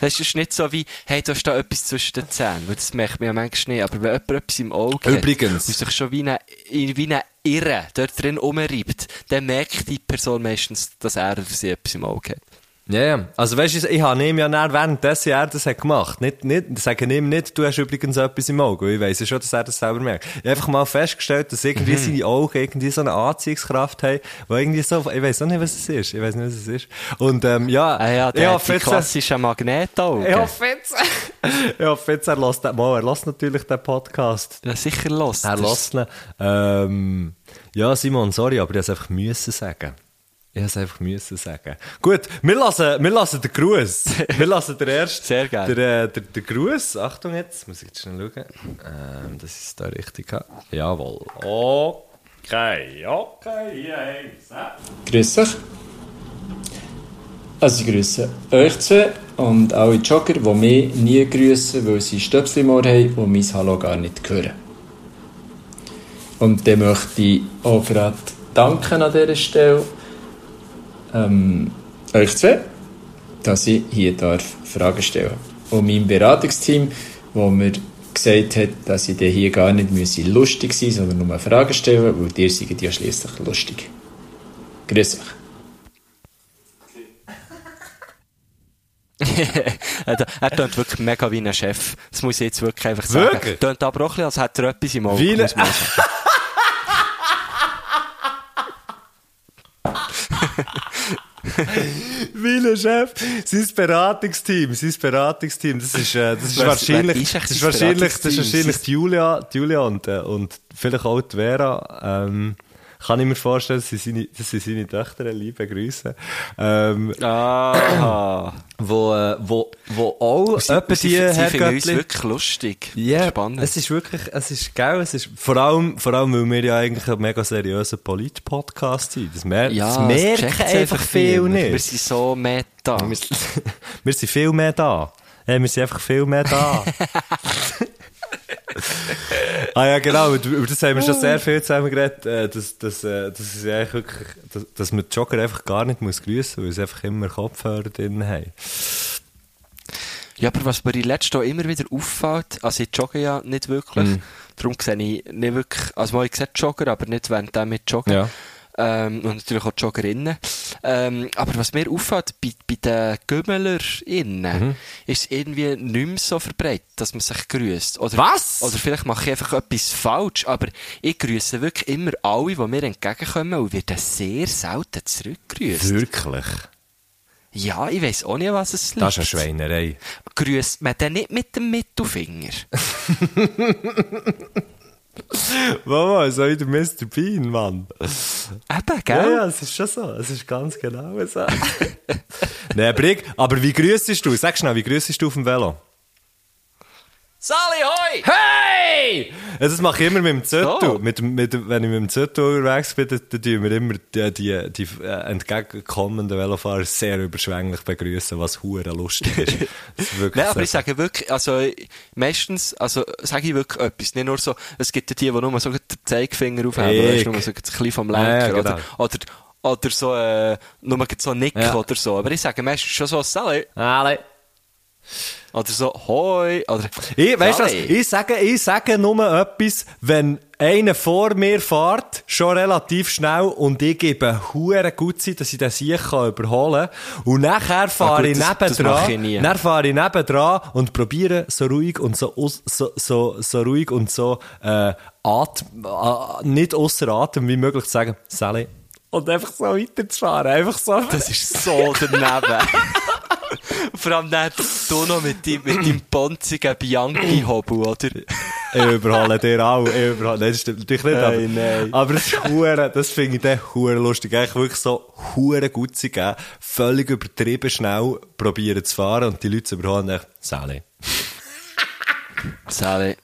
Das [laughs] ist nicht so wie, hey, du hast da etwas zwischen den Zähnen. Weil das merkt man ja manchmal nicht. Aber wenn jemand etwas im Auge
Übrigens.
hat und sich schon wie eine, wie eine Irre dort drin rumreibt, dann merkt die Person meistens, dass er oder sie etwas im Auge hat.
Ja, ja. Also weißt du, ich habe ihm ja dann währenddessen er das hat gemacht. Nicht, nicht, sagen ihm nicht, du hast übrigens etwas im Auge. Ich weiss ja schon, dass er das selber merkt. Ich habe einfach mal festgestellt, dass irgendwie seine Augen irgendwie so eine Anziehungskraft haben, wo irgendwie so, ich weiss auch nicht, was es ist. Ich weiss nicht, was es ist. Und, ähm, ja.
Ah ja, der
hoffe
die
jetzt,
klassischen Magnetaugen.
ich hoffe jetzt, ich hoffe jetzt, er lässt den, mal, er lässt natürlich den Podcast.
Ja, sicher los.
Er lässt ihn. Ähm, ja, Simon, sorry, aber ich musste es einfach müssen sagen. Ich musste es einfach müssen sagen. Gut, wir lassen, wir lassen den Gruß. Wir lassen den ersten. [laughs]
Sehr gerne.
Der, äh, der, der Gruß. Achtung jetzt, muss ich jetzt schnell schauen. Ähm, das ist da richtig. Jawohl. Okay, okay, eins.
Grüß euch. Also ich grüße euch zwei und alle Jogger, die mich nie grüßen, weil sie Stöpsel im Ohr haben und mein Hallo gar nicht hören. Und dann möchte ich auch gerade danken an dieser Stelle ähm, euch zwei, dass ich hier darf Fragen stellen Und meinem Beratungsteam, wo mir gesagt hat, dass ich hier gar nicht müsse lustig sein sondern nur Fragen stellen, weil ihr seid ja schließlich lustig. Grüß euch. [laughs]
er er tönt wirklich mega wie ein Chef. Das muss ich jetzt wirklich einfach sagen.
Wirklich?
Tönt aber auch ein bisschen, als hätte er etwas im Auge.
Wie [laughs] ein Chef. Sein Beratungsteam, sein Beratungsteam, das ist, äh, das ist wahrscheinlich,
ist
das ist wahrscheinlich, das ist wahrscheinlich die Julia, die Julia und, äh, und vielleicht auch die Vera, ähm, kann ich mir vorstellen, dass sie seine, dass sie seine Töchter liebe Grüße, ähm,
Ah. [clears throat]
wo, äh, wo, wo auch
Sie,
etwa
sie,
die
sie
Herrgöttli-
wirklich lustig.
Ja,
Spannend.
es ist wirklich, es ist geil, es ist, vor allem, vor allem, weil wir ja eigentlich ein mega seriöser Polit-Podcast sind. Das, mer
ja,
das
das
merken einfach viel nicht.
Wir sind so meta.
Wir, wir sind viel mehr da. Ja, wir sind einfach viel mehr da. [laughs] ah ja, genau, über das haben wir schon sehr viel zusammen geredet, äh, dass, dass, äh, dass, eigentlich wirklich, dass, dass man die Jogger einfach gar nicht muss grüssen muss, weil sie einfach immer Kopfhörer drin haben.
Ja, aber was mir in letzter Zeit immer wieder auffällt, also ich jogge ja nicht wirklich,
Mhm.
darum sehe ich nicht wirklich, also mal ich sehe Jogger, aber nicht während der mit joggen.
Ja.
Ähm, und natürlich auch die Joggerinnen. Ähm, aber was mir auffällt, bei, bei den GümmelerInnen
Mhm.
ist es irgendwie nicht mehr so verbreitet, dass man sich grüßt. Oder,
Was?
Oder vielleicht mache ich einfach etwas falsch, aber ich grüße wirklich immer alle, die mir entgegenkommen und werde sehr selten zurückgrüßt.
Wirklich?
Ja, ich weiss auch nicht, was es liegt.
Das ist eine Schweinerei.
Grüßt man denn nicht mit dem Mittelfinger? [laughs]
Mama, so wie der Mr. Bean, Mann.
Eben, gell?
Ja, ja, es ist schon so. Es ist ganz genau so. [laughs] Nein, Brig, aber wie grüßest du? Sag schnell, wie grüßest du auf dem Velo?
Sali, hoi!
Hey! Das mache ich immer mit dem Zettel.
So.
Mit, mit, wenn ich mit dem Zettel unterwegs bin, dann, dann tun wir immer die, die, die äh, entgegenkommenden Velofahrer sehr überschwänglich begrüßen, was hure lustig ist. [laughs] Ist
Nein, aber ich sage wirklich, also, meistens, also, sage ich wirklich etwas. Nicht nur so, es gibt ja die, die nur so den Zeigefinger aufheben, weißt nur so ein bisschen vom Lenker,
ja, genau.
oder, oder, oder so, äh, nur so nicken
Ja.
oder so. Aber ich sage meistens schon so, Sali,
Alle.
Oder so, hoi, oder,
Ich, weißt du was? Ich sage, ich sage nur etwas, wenn einer vor mir fährt, schon relativ schnell, und ich gebe hure gut Zeit, dass ich den Sieg kann überholen kann. Und nachher fahre
gut,
ich
das- das mache ich
nebendran, dann fahre ich nebendran und probiere so ruhig und so, so, so, so ruhig und so, äh, atm, äh, nicht außer Atem wie möglich zu sagen, Sally. Und einfach so weiterzufahren, einfach so.
Das ist so daneben. [laughs] Vor allem dann du noch mit deinem, mit deinem ponzigen Bianchi-Hobel, oder?
Ich überhole dir auch. Ich überhole, nein, das stimmt natürlich nicht. aber,
Nein,
aber das hure, das finde ich dann hure lustig. Eigentlich wirklich so hure gut zu geben, völlig übertrieben schnell probieren zu fahren und die Leute zu überholen und echt, Sally.
Sali.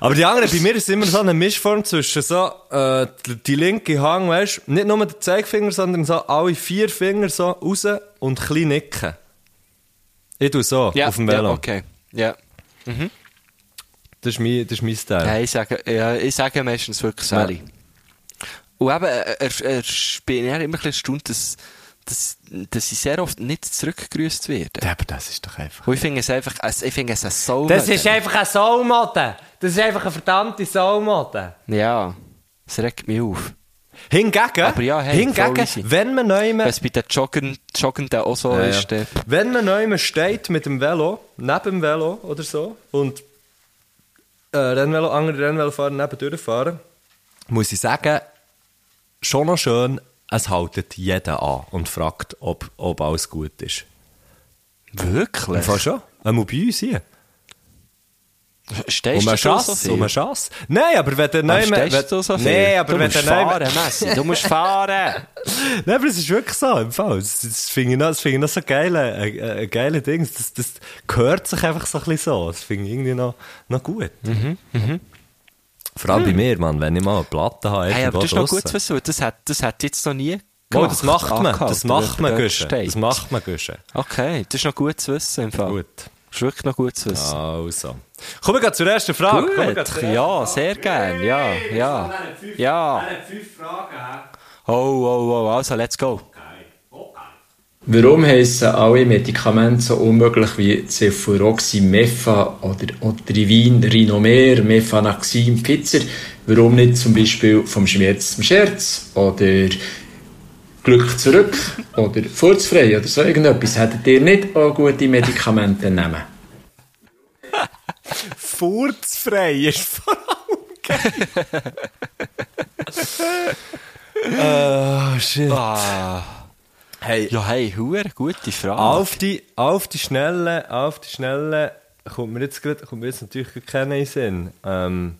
Aber die anderen, bei mir ist immer so eine Mischform zwischen so, äh, die, die linke Hand, weißt du, nicht nur der Zeigefinger, sondern so alle vier Finger so raus und ein bisschen nicken. Ich tue so,
Ja,
auf dem Velo.
ja, okay. Ja.
Das ist mein, das ist mein Style.
Ja, ich sage, ja, ich sage meistens wirklich Sally. Und eben, er, er, er bin ja immer ein bisschen erstaunt, dass, dass, dass ich sehr oft nicht zurückgegrüßt werde.
Ja, aber das ist doch einfach...
Und ich finde es einfach, ich finde es ein Soul.
Das ist einfach eine Soulmode. Das ist einfach eine verdammte Soulmode.
Ja, es regt mich auf.
Hingegen,
Aber ja, hey,
hingegen wenn man neu
Wenn es bei den Joggen, Joggenden auch so
Ja,
ist,
ja. Wenn man neu steht mit dem Velo, neben dem Velo oder so, und äh, Rennvelo, andere Rennvelofahrer neben durchfahren, muss ich sagen, schon noch schön, es haltet jeder an und fragt, ob, ob alles gut ist.
Wirklich?
Einfach schon. Einmal bei uns hier.
Stehst
Um
du
eine
so
Chance,
viel?
um eine Chance. Nein, aber wenn der neu...
stehst du so viel?
Nein, aber
du
wenn
musst
der neu...
fahren, Messi. Du musst fahren. [laughs]
Nein, aber es ist wirklich so, im Fall. Das, das finde ich noch, das finde ich noch so geile, äh, äh, geile Ding. Das, das gehört sich einfach so ein bisschen so. Das finde ich irgendwie noch, noch gut. Vor allem bei mir, Mann, wenn ich mal eine Platte habe,
Hey, aber das ist noch gut zu wissen. Das hat, das hat jetzt noch nie
Oh, das macht man,
angehalten,
das macht man, Güsche. Das macht man, Güsche.
Okay, das ist noch gut zu wissen im Fall.
Gut.
Das ist wirklich noch gut zu wissen.
Also. Kommen wir zur ersten Frage. Zur
Gut,
ersten
ja, sehr gern, ja, ja. Ja.
fünf Fragen.
Oh, oh, oh, also, let's go.
Warum heissen alle Medikamente so unmöglich wie Cefuroxim, Mefa oder Otrivin, Rinomer, Mefanaxin, Pfizer? Warum nicht zum Beispiel vom Schmerz zum Scherz oder Glück zurück [laughs] oder Furzfrei oder so irgendetwas? Hättet ihr nicht auch gute Medikamente nehmen? [laughs]
Furzfrei ist vor allem geil. oh, [laughs] shit.
Ah,
Hey,
ja, hey, hure gute Frage.
auf die, auf die Schnelle, auf die Schnelle kommt mir jetzt, grad, kommt mir jetzt natürlich grad keiner in Sinn. Ähm,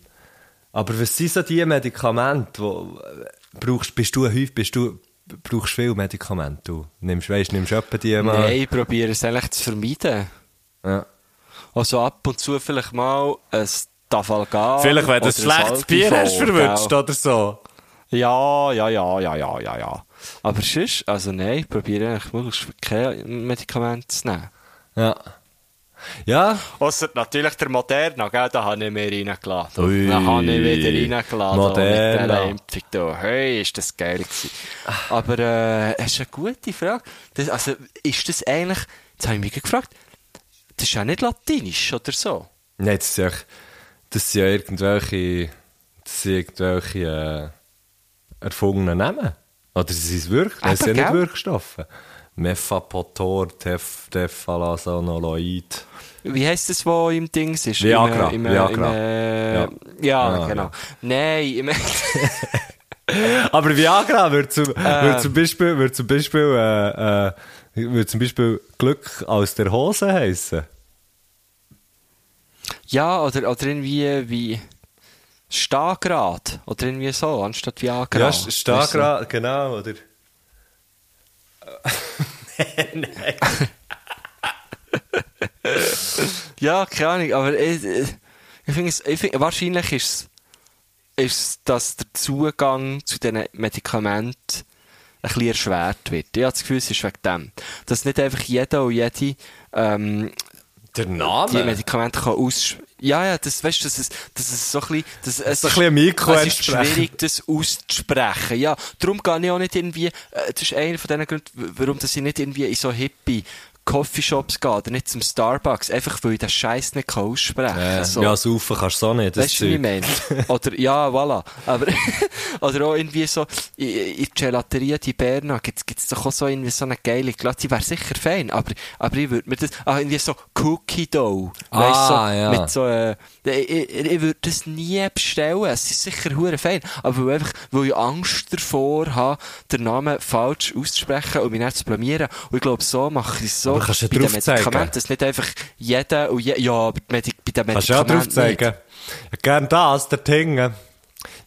aber was sind so die Medikamente, wo äh, brauchst, bist du häufig, bist du, brauchst viel Medikamente, du nimmst, weißt, nimmst du etwa die mal?
Nein, ich probiere es eigentlich zu vermeiden.
Ja.
Also ab und zu vielleicht mal ein Tafalgar.
Vielleicht, wenn du ein schlechtes Bier hast verwünscht oder so.
Ja, ja, ja, ja, ja, ja, ja. Aber sonst, also nein, ich probiere eigentlich möglichst keine Medikamente zu nehmen.
Ja. Ja,
Ausser natürlich der Moderna, gell, da habe ich mir reingeladen.
Ui.
Da habe ich wieder reingeladen.
Moderna.
Mit Impfung da. Hey, ist das geil gewesen. Aber, äh, es ist eine gute Frage. Das, also, ist das eigentlich, jetzt habe ich mich gefragt, das ist ja nicht latinisch oder so?
Nein, das sind ja, das sind ja irgendwelche, das sind irgendwelche äh, erfundenen Namen. Oder sind es wirklich, das sind ja nicht? Wirkstoffe. Mephapotor, Tef, Tefalazonoloid.
Wie heisst das, wo im Dings ist?
Viagra,
Im, äh, im, äh,
Viagra.
Im, äh,
Ja.
ja.
Ja,
genau.
ja.
Nein, [laughs]
Aber Viagra würde zum,
Ähm.
würde zum Beispiel, würde zum Beispiel, äh, äh, würde zum Beispiel Glück aus der Hose heißen.
ja, oder, oder irgendwie wie Stahlgrad. Oder irgendwie so, anstatt Viagra.
Ja,
Weißt du?
Stagra, genau, oder? [laughs]
Ja, keine Ahnung, aber ich, ich, finde find, wahrscheinlich ist es, ist dass der Zugang zu diesen Medikamenten ein bisschen erschwert wird. Ich habe das Gefühl, es ist wegen dem. Dass nicht einfach jeder und jede ähm,
Der
die
Name?
Medikamente kann aus ja ja das weißt du das ist das ist so ein bisschen das,
ein bisschen ein Mikro
es ist schwierig das auszusprechen. Ja darum gehe ich auch nicht irgendwie äh, das ist einer von den Gründen warum dass ich nicht irgendwie in so hippie Coffeeshops gehe oder nicht zum Starbucks einfach weil ich das Scheiß nicht kann aussprechen
Ja,
so.
ja, saufen kannst du so nicht, das
Weißt du, wie ich meine? [laughs] Oder, ja, voilà. Aber, [laughs] oder auch irgendwie so, in, der Gelateria di Berna gibt's, gibt's doch auch so irgendwie so eine geile Glatte, die wäre sicher fein, aber, aber ich würde mir das, ah, irgendwie so Cookie Dough. Weißt du,
Ah,
so,
ja.
mit so, äh, ich, ich, ich würde das nie bestellen. Es ist sicher hure fein. Aber weil, einfach, weil ich Angst davor habe, den Namen falsch auszusprechen und mich nicht zu blamieren. Und ich glaube, so mache ich es so.
Aber kannst du
bei den
drauf zeigen?
Medikamenten, dass nicht einfach jeder und je, ja, aber bei den
Kannst du auch
Medikamenten
drauf zeigen? Ja, gern das, der Tinge.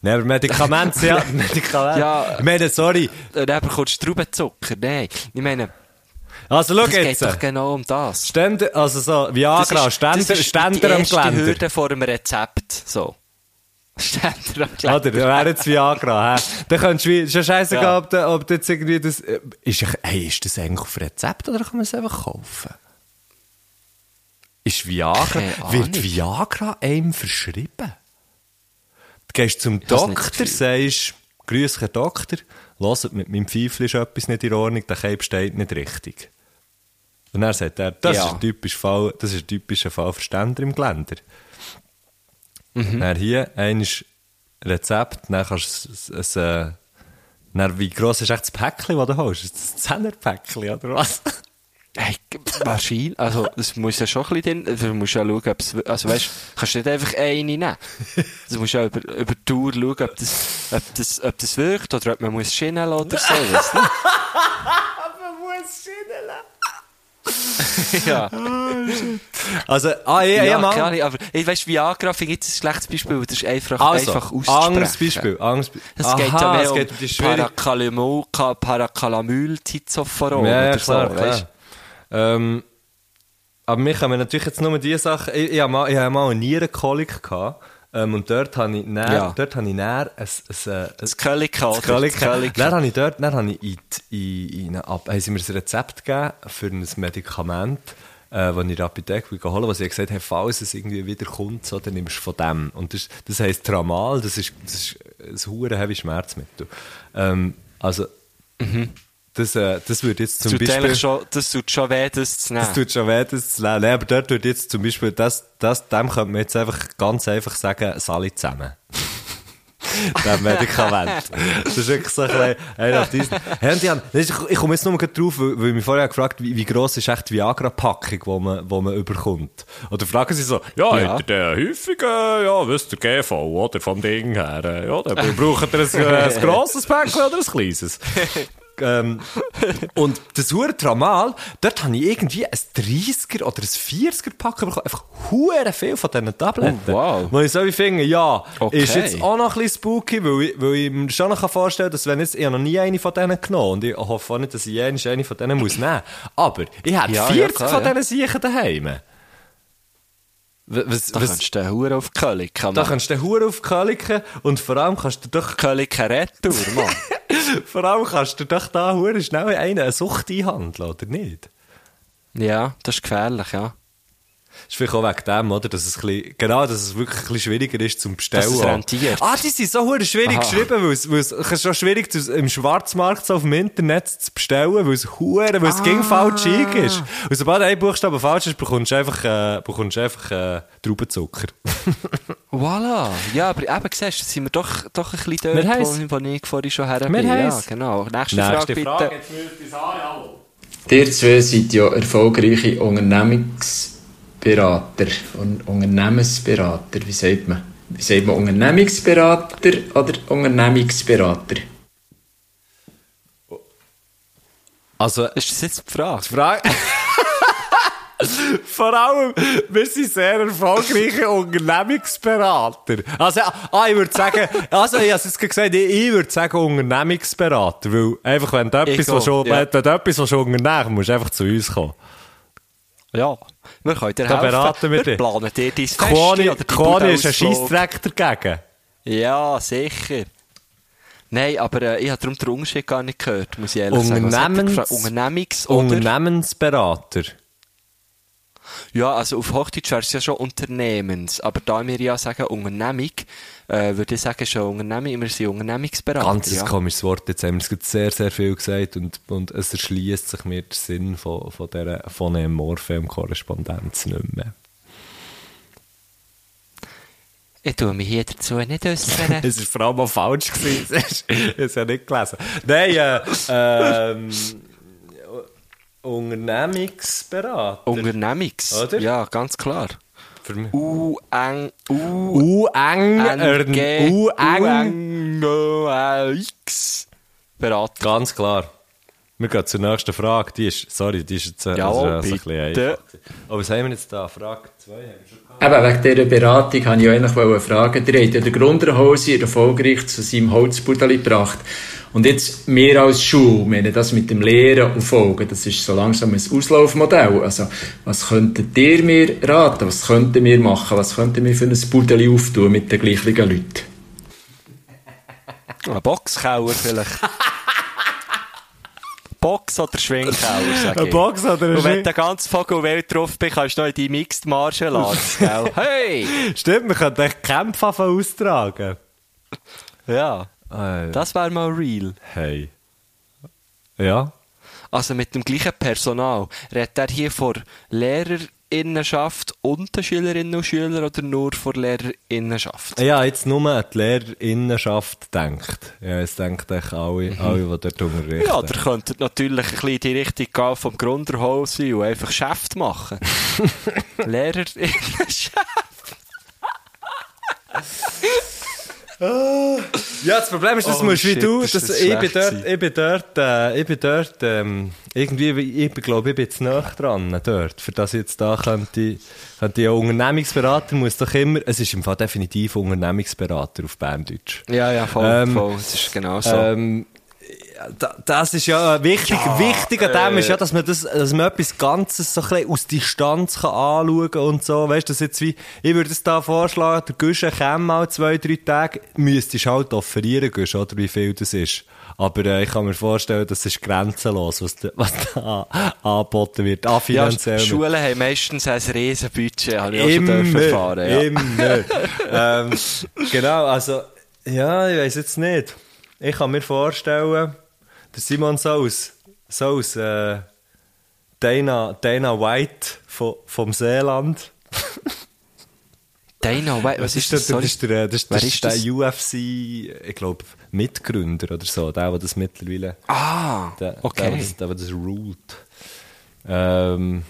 Nein, aber Medikamente, sind ja, [laughs] Medikamente.
Ja.
Ich meine, sorry.
Dann bekommst du Traubenzucker. Nein. Ich meine,
Also, schau
es geht
jetzt.
doch genau um das.
Ständer, also so, Viagra, Ständer,
das ist
Ständer
die
am
erste
Geländer.
Hürde vor einem Rezept. So. Ständer am
Oder, wäre jetzt Viagra, hä? Dann könntest du, wie- ist ja scheißegal,
Ja.
ob, du, ob du jetzt irgendwie das, äh, ist, hey, ist das eigentlich auf Rezept oder kann man es einfach kaufen? Ist Viagra, wird Viagra einem verschrieben? Du gehst zum
nicht
Doktor, sagst, grüß Herr Doktor, hört, mit meinem Pfeifel ist etwas nicht in Ordnung, der Keim steht nicht richtig. Und dann sagt er, das,
Ja.
ist, ein typischer Fall, das ist ein typischer Fall für Ständer im Geländer.
Mhm.
Dann hier, ein Rezept, dann kannst du es, es, äh, Dann, wie gross ist echt das Päckchen, das du? Ist das ein Zehnerpäckchen oder was? [laughs]
Hey, wahrscheinlich, also, das muss ja schon ein bisschen drin, du musst ja schauen, ob es, also weißt, kannst du nicht einfach eine nehmen. [laughs] Du musst ja über, über die Tour schauen, ob das, ob das, ob das wirkt, oder ob man muss Schienen lassen oder so, du? [laughs]
Man muss [laughs]
Ja.
Also, ah, ja, ja,
Ja,
Mann.
keine Ahnung, aber, ich weißt, Viagra finde ich jetzt ein schlechtes Beispiel, das ist einfach,
Also,
einfach auszusprechen.
anderes Beispiel. Anderes Be
Es geht ja mehr
es
um
geht um die schwierige...
Paracalymol, Paracalymyl, Tizoforon
Ja,
oder
klar,
so,
klar.
weißt
Ähm, aber mich haben wir natürlich jetzt nur die Sachen. Ich, ich, habe mal, ich habe mal eine Nierenkolik gehabt. Ähm, und dort habe ich näher,
Ja.
dort habe ich näher ein, ein, ein,
Das Kölika. Das Kölika.
Dann habe ich dort, dann habe ich in, die- in, in eine, Ab- haben sie mir ein Rezept gegeben für ein Medikament, äh, das ich in der Apotheke holen, wo sie gesagt haben, falls es irgendwie wieder kommt, so, dann nimmst du von dem. Und das, das heisst Tramal, das ist, das ist ein hure heavy Schmerzmittel. Ähm, also, das, äh, das würde jetzt zum
tut
Beispiel...
schon, das tut schon weh, das zu nehmen.
Das tut schon weh, das zu lernen. Nee, aber dort würde jetzt zum Beispiel, das, das, dem könnte man jetzt einfach ganz einfach sagen, es alle zusammen. [laughs] Dem Medikament. Das ist wirklich so ein bisschen diesen. Hey, Jan, ich, ich komme jetzt nur mal drauf, weil, weil ich mich vorher gefragt wie, wie gross ist echt die Viagra-Packung, die man, die man überkommt. Oder fragen sie so, ja,
Ja.
hat der häufig, äh, ja, wisst ihr, GV, oder, vom Ding her, äh, ja, dann braucht ihr ein, äh, ein [laughs] grosses Päckchen oder ein kleines. Ähm, und das hure Tramal, dort habe ich irgendwie ein 30er oder ein 40er Pack bekommen. Einfach hure viel von diesen Tabletten.
Oh, wow.
Wo ich so wie finde, ja,
Okay.
ist jetzt auch noch ein bisschen spooky, weil ich, weil ich mir schon noch vorstellen kann, dass wenn jetzt, ich noch nie eine von denen genommen und ich hoffe auch nicht, dass ich jemals eine von denen muss nehmen. Aber ich habe
Ja, ja,
40
klar,
von
ja.
diesen Siechen daheim. Was,
Da
was,
kannst du den Huren auf Kölika
da kannst du den Hure aufkaliken und vor allem kannst du doch
Kölika Retour, [laughs] Mann.
Vor allem kannst du doch da hure schnell einen eine Sucht einhandeln, oder nicht?
ja, das ist gefährlich, ja.
Das ist vielleicht auch wegen dem, oder? Dass es bisschen, genau, dass es wirklich ein bisschen schwieriger ist zum Bestellen.
Dass es rentiert.
Ah, die sind so hure schwierig
Aha.
geschrieben, weil es, weil es es ist schon schwierig, zu- im Schwarzmarkt so auf dem Internet zu bestellen, weil es hure, weil es ging falsch
Ah.
ist. Und sobald ein Buchstabe falsch ist, bekommst du einfach, äh, bekommst du einfach, äh, Traubenzucker. [laughs]
Voilà. Ja, aber eben, siehst du, sind wir doch, doch ein bisschen
Wir
dort,
heiss-
wo, wo ich vorhin schon her
Wir
bin. Ja, genau. Nächste,
Nächste
Frage, bitte.
Frage.
Ihr zwei seid ja erfolgreiche Unternehmungsberater und Unternehmensberater. Wie sagt man? Wie sagt man Unternehmungsberater oder Unternehmungsberater?
Also,
Ist das jetzt die Frage?
Frage. [laughs] Vor allem, wir sind sehr erfolgreiche Unternehmungsberater. Also, ah, ich würde sagen, also, ich habe es jetzt gesagt, ich, würde sagen Unternehmungsberater, weil einfach, wenn du etwas,
Ich
was schon,
ja.
wenn du etwas, was schon unternehmen musst du einfach zu uns kommen.
Ja. Wir können dir
Da
helfen.
wir dich.
planen dir dein
Quoni,
oder
Quoni ist ein. Scheissdreck dagegen.
Ja, sicher. Nein, aber äh, ich habe darum den Unterschied gar nicht gehört, muss ich ehrlich sagen. Er
Unternehmens-
gefragt? Unternehmungs- oder?
Unternehmensberater.
Ja, also auf Hochdeutsch wäre es ja schon Unternehmens. Aber da wir ja sagen Unternehmung, äh, würde ich sagen schon Unternehmung, wir sind Unternehmungsberater.
Ganz
ja.
komisches Wort. Jetzt haben wir es sehr, sehr viel gesagt und, und es erschließt sich mir der Sinn von, von dieser Phonem-Morphem-Korrespondenz nicht mehr.
Ich tue mich hier dazu nicht äußern. [laughs]
Es war vor allem auch falsch. gewesen. [laughs] Es ja nicht gelesen. Nein, äh, ähm, Unternehmungsberater.
Unternehmungs.
Oder?
Ja, ganz klar.
U-eng, U-eng.
U, N, X. Berater.
Ganz klar. Wir gehen zur nächsten Frage. Die ist, sorry, die ist jetzt äh,
Jawohl,
also, ein bisschen einfach. Aber was haben wir jetzt da? Frage 2 haben wir schon gehabt.
Eben, wegen dieser Beratung wollte ich eigentlich fragen. Ihr habt ja den Grunderhose erfolgreich zu seinem Holzbudeli gebracht. Und jetzt, wir als Schule, wir haben das mit dem Lehren und Folgen, das ist so langsam ein Auslaufmodell. Also, was könntet ihr mir raten? Was könnten wir machen? Was könnten wir für ein Budeli auftun mit den gleichen Leuten?
Ein Boxkauer vielleicht. [laughs] Box oder Schwingkauer, sag ich.
Ein Box oder ein
Und wenn
Schwing-
du ganz Vogelwelt drauf bist, kannst du noch in die Mixed Martial Arts, gell? [laughs] Hey!
Stimmt, wir könnten echt Kämpfe austragen.
Ja,
Äh,
das wäre mal real.
hey. Ja?
Also mit dem gleichen Personal. Redet er hier Lehrer, Lehrerinnenschaft und den Schülerinnen und Schülern oder nur vor Lehrerinnenschaft?
Ja, jetzt nur an die Lehrerinnenschaft denkt. Ja, es denkt echt alle, alle, die dort unterrichten.
Ja, ihr könntet natürlich ein bisschen in die Richtung gehen vom Grunderhaus und einfach Geschäft machen. [laughs] Lehrerinnenschaft.
Ja, das Problem ist, das
Oh,
musst wie
shit,
du, das,
das
ich, bin dort, ich bin dort, äh, ich bin dort, ähm, irgendwie, ich bin, glaube ich, bin jetzt nah dran, dort, für das ich jetzt da könnte, könnte ich, ein Unternehmungsberater muss doch immer, es ist im Fall definitiv Unternehmungsberater auf Berndeutsch.
Ja, ja, voll,
Ähm,
voll. Das ist genau so.
Ähm, das ist ja wichtig. wichtig an dem ist ja, dass man das, dass man etwas Ganzes so ein aus Distanz kann anschauen und so. Weißt du, das jetzt wie, ich würde es da vorschlagen, der Guschen käme mal zwei, drei Tage, müsstest halt offerieren, Guschen, oder wie viel das ist. Aber äh, ich kann mir vorstellen, das ist grenzenlos, was da, was da an- angeboten wird. Ah,
ja,
finanziell.
Schulen haben meistens ein riesen Budget, habe ich auch schon erfahren. Ja.
immer. ähm, genau, also, ja, ich weiß jetzt nicht. Ich kann mir vorstellen, der Simon Saus, Saus, äh, Dana, Dana White von, vom Seeland. [laughs]
Dana, White, was ist das?
der, das ist der, das das
ist
der? UFC, ich glaube, Mitgründer oder so, der, der das mittlerweile,
Ah,
der, der,
okay.
der, das, der, der das ruled. Ähm,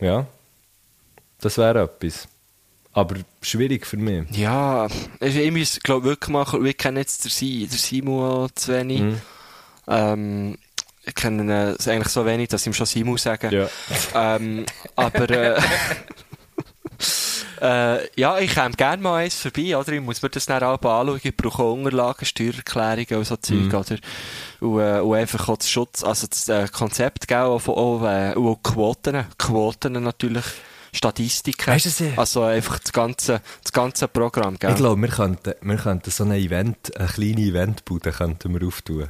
ja, das wäre etwas. Aber schwierig für mich.
Ja, ich, muss, glaube wirklich mal, wir kennen jetzt den, Si- den Simon zu wenig.
Mhm.
Ähm, ich kenne ihn eigentlich so wenig, dass ich ihm schon Simon sagen.
Ja.
Ähm, aber, äh, [laughs] äh, ja, ich käme gerne mal eins vorbei, oder? Ich muss mir das dann auch anschauen. Ich brauche auch Unterlagen, Steuererklärungen und so Zeug,
Mhm.
oder? Und, äh, und einfach auch das Schutz, also das äh, Konzept, gell, auch, von- auch, äh, und auch Quoten. Quoten natürlich. Statistiken.
Weisst du,
also einfach das ganze, das ganze Programm, gell?
Ich glaube, wir könnten, wir könnten so ein Event, eine kleine Eventbude könnten wir auftun.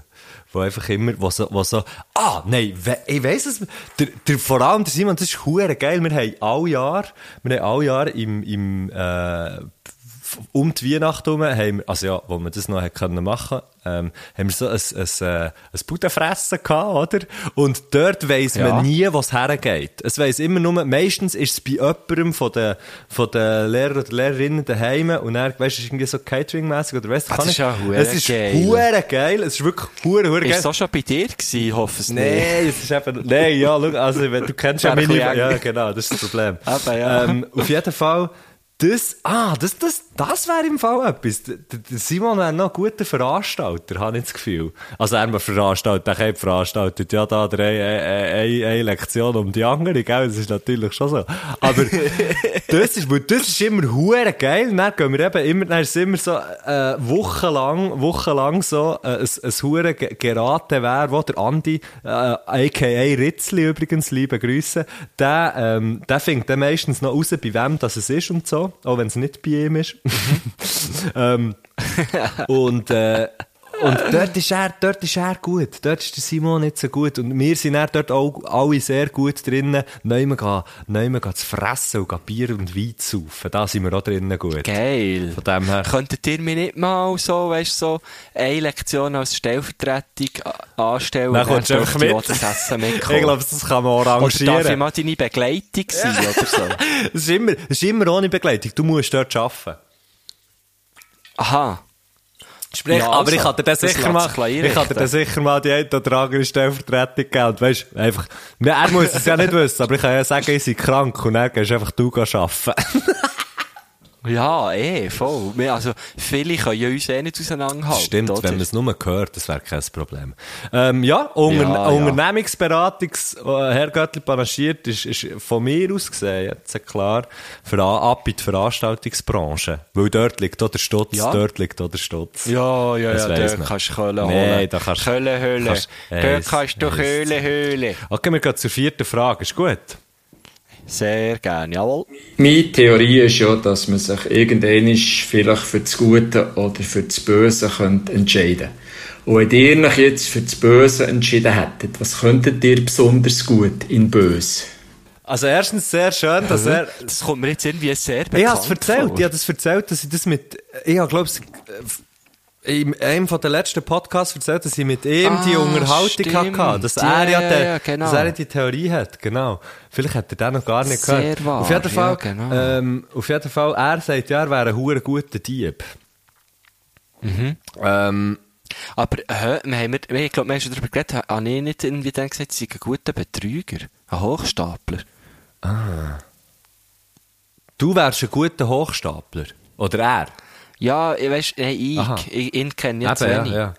Wo einfach immer, wo so, so, ah, nein, we, ich weiss es, der, der, vor allem der Simon, das ist hure geil, wir haben alle Jahr, wir haben alle Jahr im, im, äh, um die Weihnacht herum, haben wir, also ja, wo wir das noch hätten können machen, ähm, haben wir so ein, ein, äh, ein Budenfressen gehabt, oder? Und dort weiss
Ja.
man nie, was hergeht. Es weiss immer nur, meistens ist es bei jemandem von den, von den Lehrer oder Lehrerinnen daheim und dann, weißt du, es ist irgendwie so Catering-mässig oder weißt du,
Ah,
kann
das
ich-
ist ja
Es ist
geil.
hure geil, es ist wirklich hure, hure
Ist
geil.
es auch schon bei dir gewesen? Hoffe es nicht.
Nein, es ist eben, nein, ja, schau, also, wenn du kennst [laughs] ja
ein
meine, ja, genau, das ist das Problem. [laughs]
Eben, ja.
ähm, auf jeden Fall, das, ah, das, das, das wäre im Fall etwas. Simon wäre noch ein guter Veranstalter, habe ich das Gefühl. Also, er veranstaltet, er hat veranstaltet, ja, da, eine, eine, eine Lektion um die andere, gell, das ist natürlich schon so. Aber, [laughs] das ist, das ist immer hure geil, dann gehen wir eben immer, dann ist immer so, äh, wochenlang, wochenlang so, äh, ein, ein hure Gerate wäre, wo der Andi, äh, a.k.a. Ritzli übrigens, liebe Grüße, der, ähm, der findet dann meistens noch raus, bei wem das es ist und so, auch wenn es nicht bei ihm ist. [laughs] ähm, und, äh, und dort ist er, dort ist er gut. Dort ist der Simon nicht so gut. Und wir sind dann dort auch alle sehr gut drinnen, neu mal, neu mal zu fressen und gehen Bier und Wein zu saufen. Da sind wir auch drinnen gut.
Geil.
Von dem her.
Könntet ihr mir nicht mal so, weißt so, eine Lektion als Stellvertretung anstellen?
Dann kommst du einfach
dürfte ich
mit.
das Essen mitkommen.
Ich glaube, das kann man
Oder darf ich
arrangieren.
mal deine Begleitung sein, oder so? [laughs]
Es ist, immer, es ist immer ohne Begleitung. Du musst dort arbeiten.
Aha.
Sprich,
Ja,
aber
also,
ich kann dir
das
sicher mal, ich kann dir dann sicher mal die eine oder andere Stellvertretung geben. Und weisst, einfach, er muss es ja nicht wissen, aber ich kann ja sagen, ich sei krank und dann gehst einfach du arbeiten. [laughs]
Ja, eh, voll. Wir, also, viele können ja uns eh nicht auseinanderhalten,
Stimmt,
oder?
wenn man es nur hört, das wäre kein Problem. Ähm, ja, Unter
Ja, ja.
Unternehmensberatungs, äh, Herr Göttli panaschiert, ist, ist von mir aus gesehen, jetzt klar, für, ab in die Veranstaltungsbranche. Weil dort liegt auch der Stutz,
Ja.
dort liegt auch der Stutz.
Ja, ja,
Das
ja, dort kannst du Köln holen.
da kannst-
Köln höhlen.
kannst-
Dort kannst du Köln höhlen.
Okay, wir gehen zur vierten Frage, ist gut?
Sehr gerne, jawohl.
Meine Theorie ist ja, dass man sich irgendwann vielleicht für das Gute oder für das Böse könnte entscheiden Und wenn ihr euch jetzt für das Böse entschieden hättet, was könntet ihr besonders gut in Böse?
Also erstens sehr schön, dass er...
Das kommt mir jetzt irgendwie sehr bekannt
Ich habe es erzählt,
vor.
ich habe das erzählt, dass ich das mit... Ich glaube, in einem von den letzten Podcasts erzählt, dass ich mit ihm die
Ah,
Unterhaltung
stimmt.
hatte, dass er ja,
ja, ja, genau.
dass er die Theorie hat, genau. Vielleicht hat er den noch gar nicht
Sehr
gehört.
wahr,
auf jeden
ja,
Fall,
genau.
ähm, auf jeden Fall, er sagt ja, er wäre ein hure guter Dieb.
Mhm.
Ähm,
Aber, hä, wir haben, ich glaube, wir haben schon darüber geredet, habe ich nicht irgendwie dann gesagt, sie sind ein guter Betrüger, ein Hochstapler.
du wärst ein guter Hochstapler. Oder er.
Ja, ich weiss, nein,
Aha.
ich, ich, ihn kenne ich zu
Eben, ja,
wenig.
ja.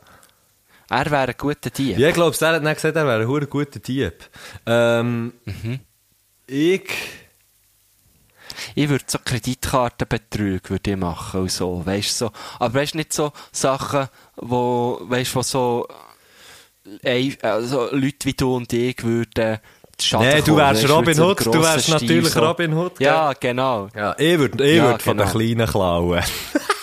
Er wäre ein guter Dieb.
Ja, ich glaube, er hat nicht gesagt, er wäre ein guter Dieb. Ähm,
Mhm.
Ich...
Ich würde so Kreditkartenbetrüge würde ich machen und so, weißt so. Aber weißt nicht so Sachen, wo, weißt wo so, also Leute wie du und ich würden Schaden
Nee, du
kommen,
wärst
weisst,
Robin Hood, du wärst natürlich
so.
Robin Hood, gell?
Ja, genau.
Ja, ich würde ich
Ja,
würd von den
genau.
Kleinen klauen. [laughs]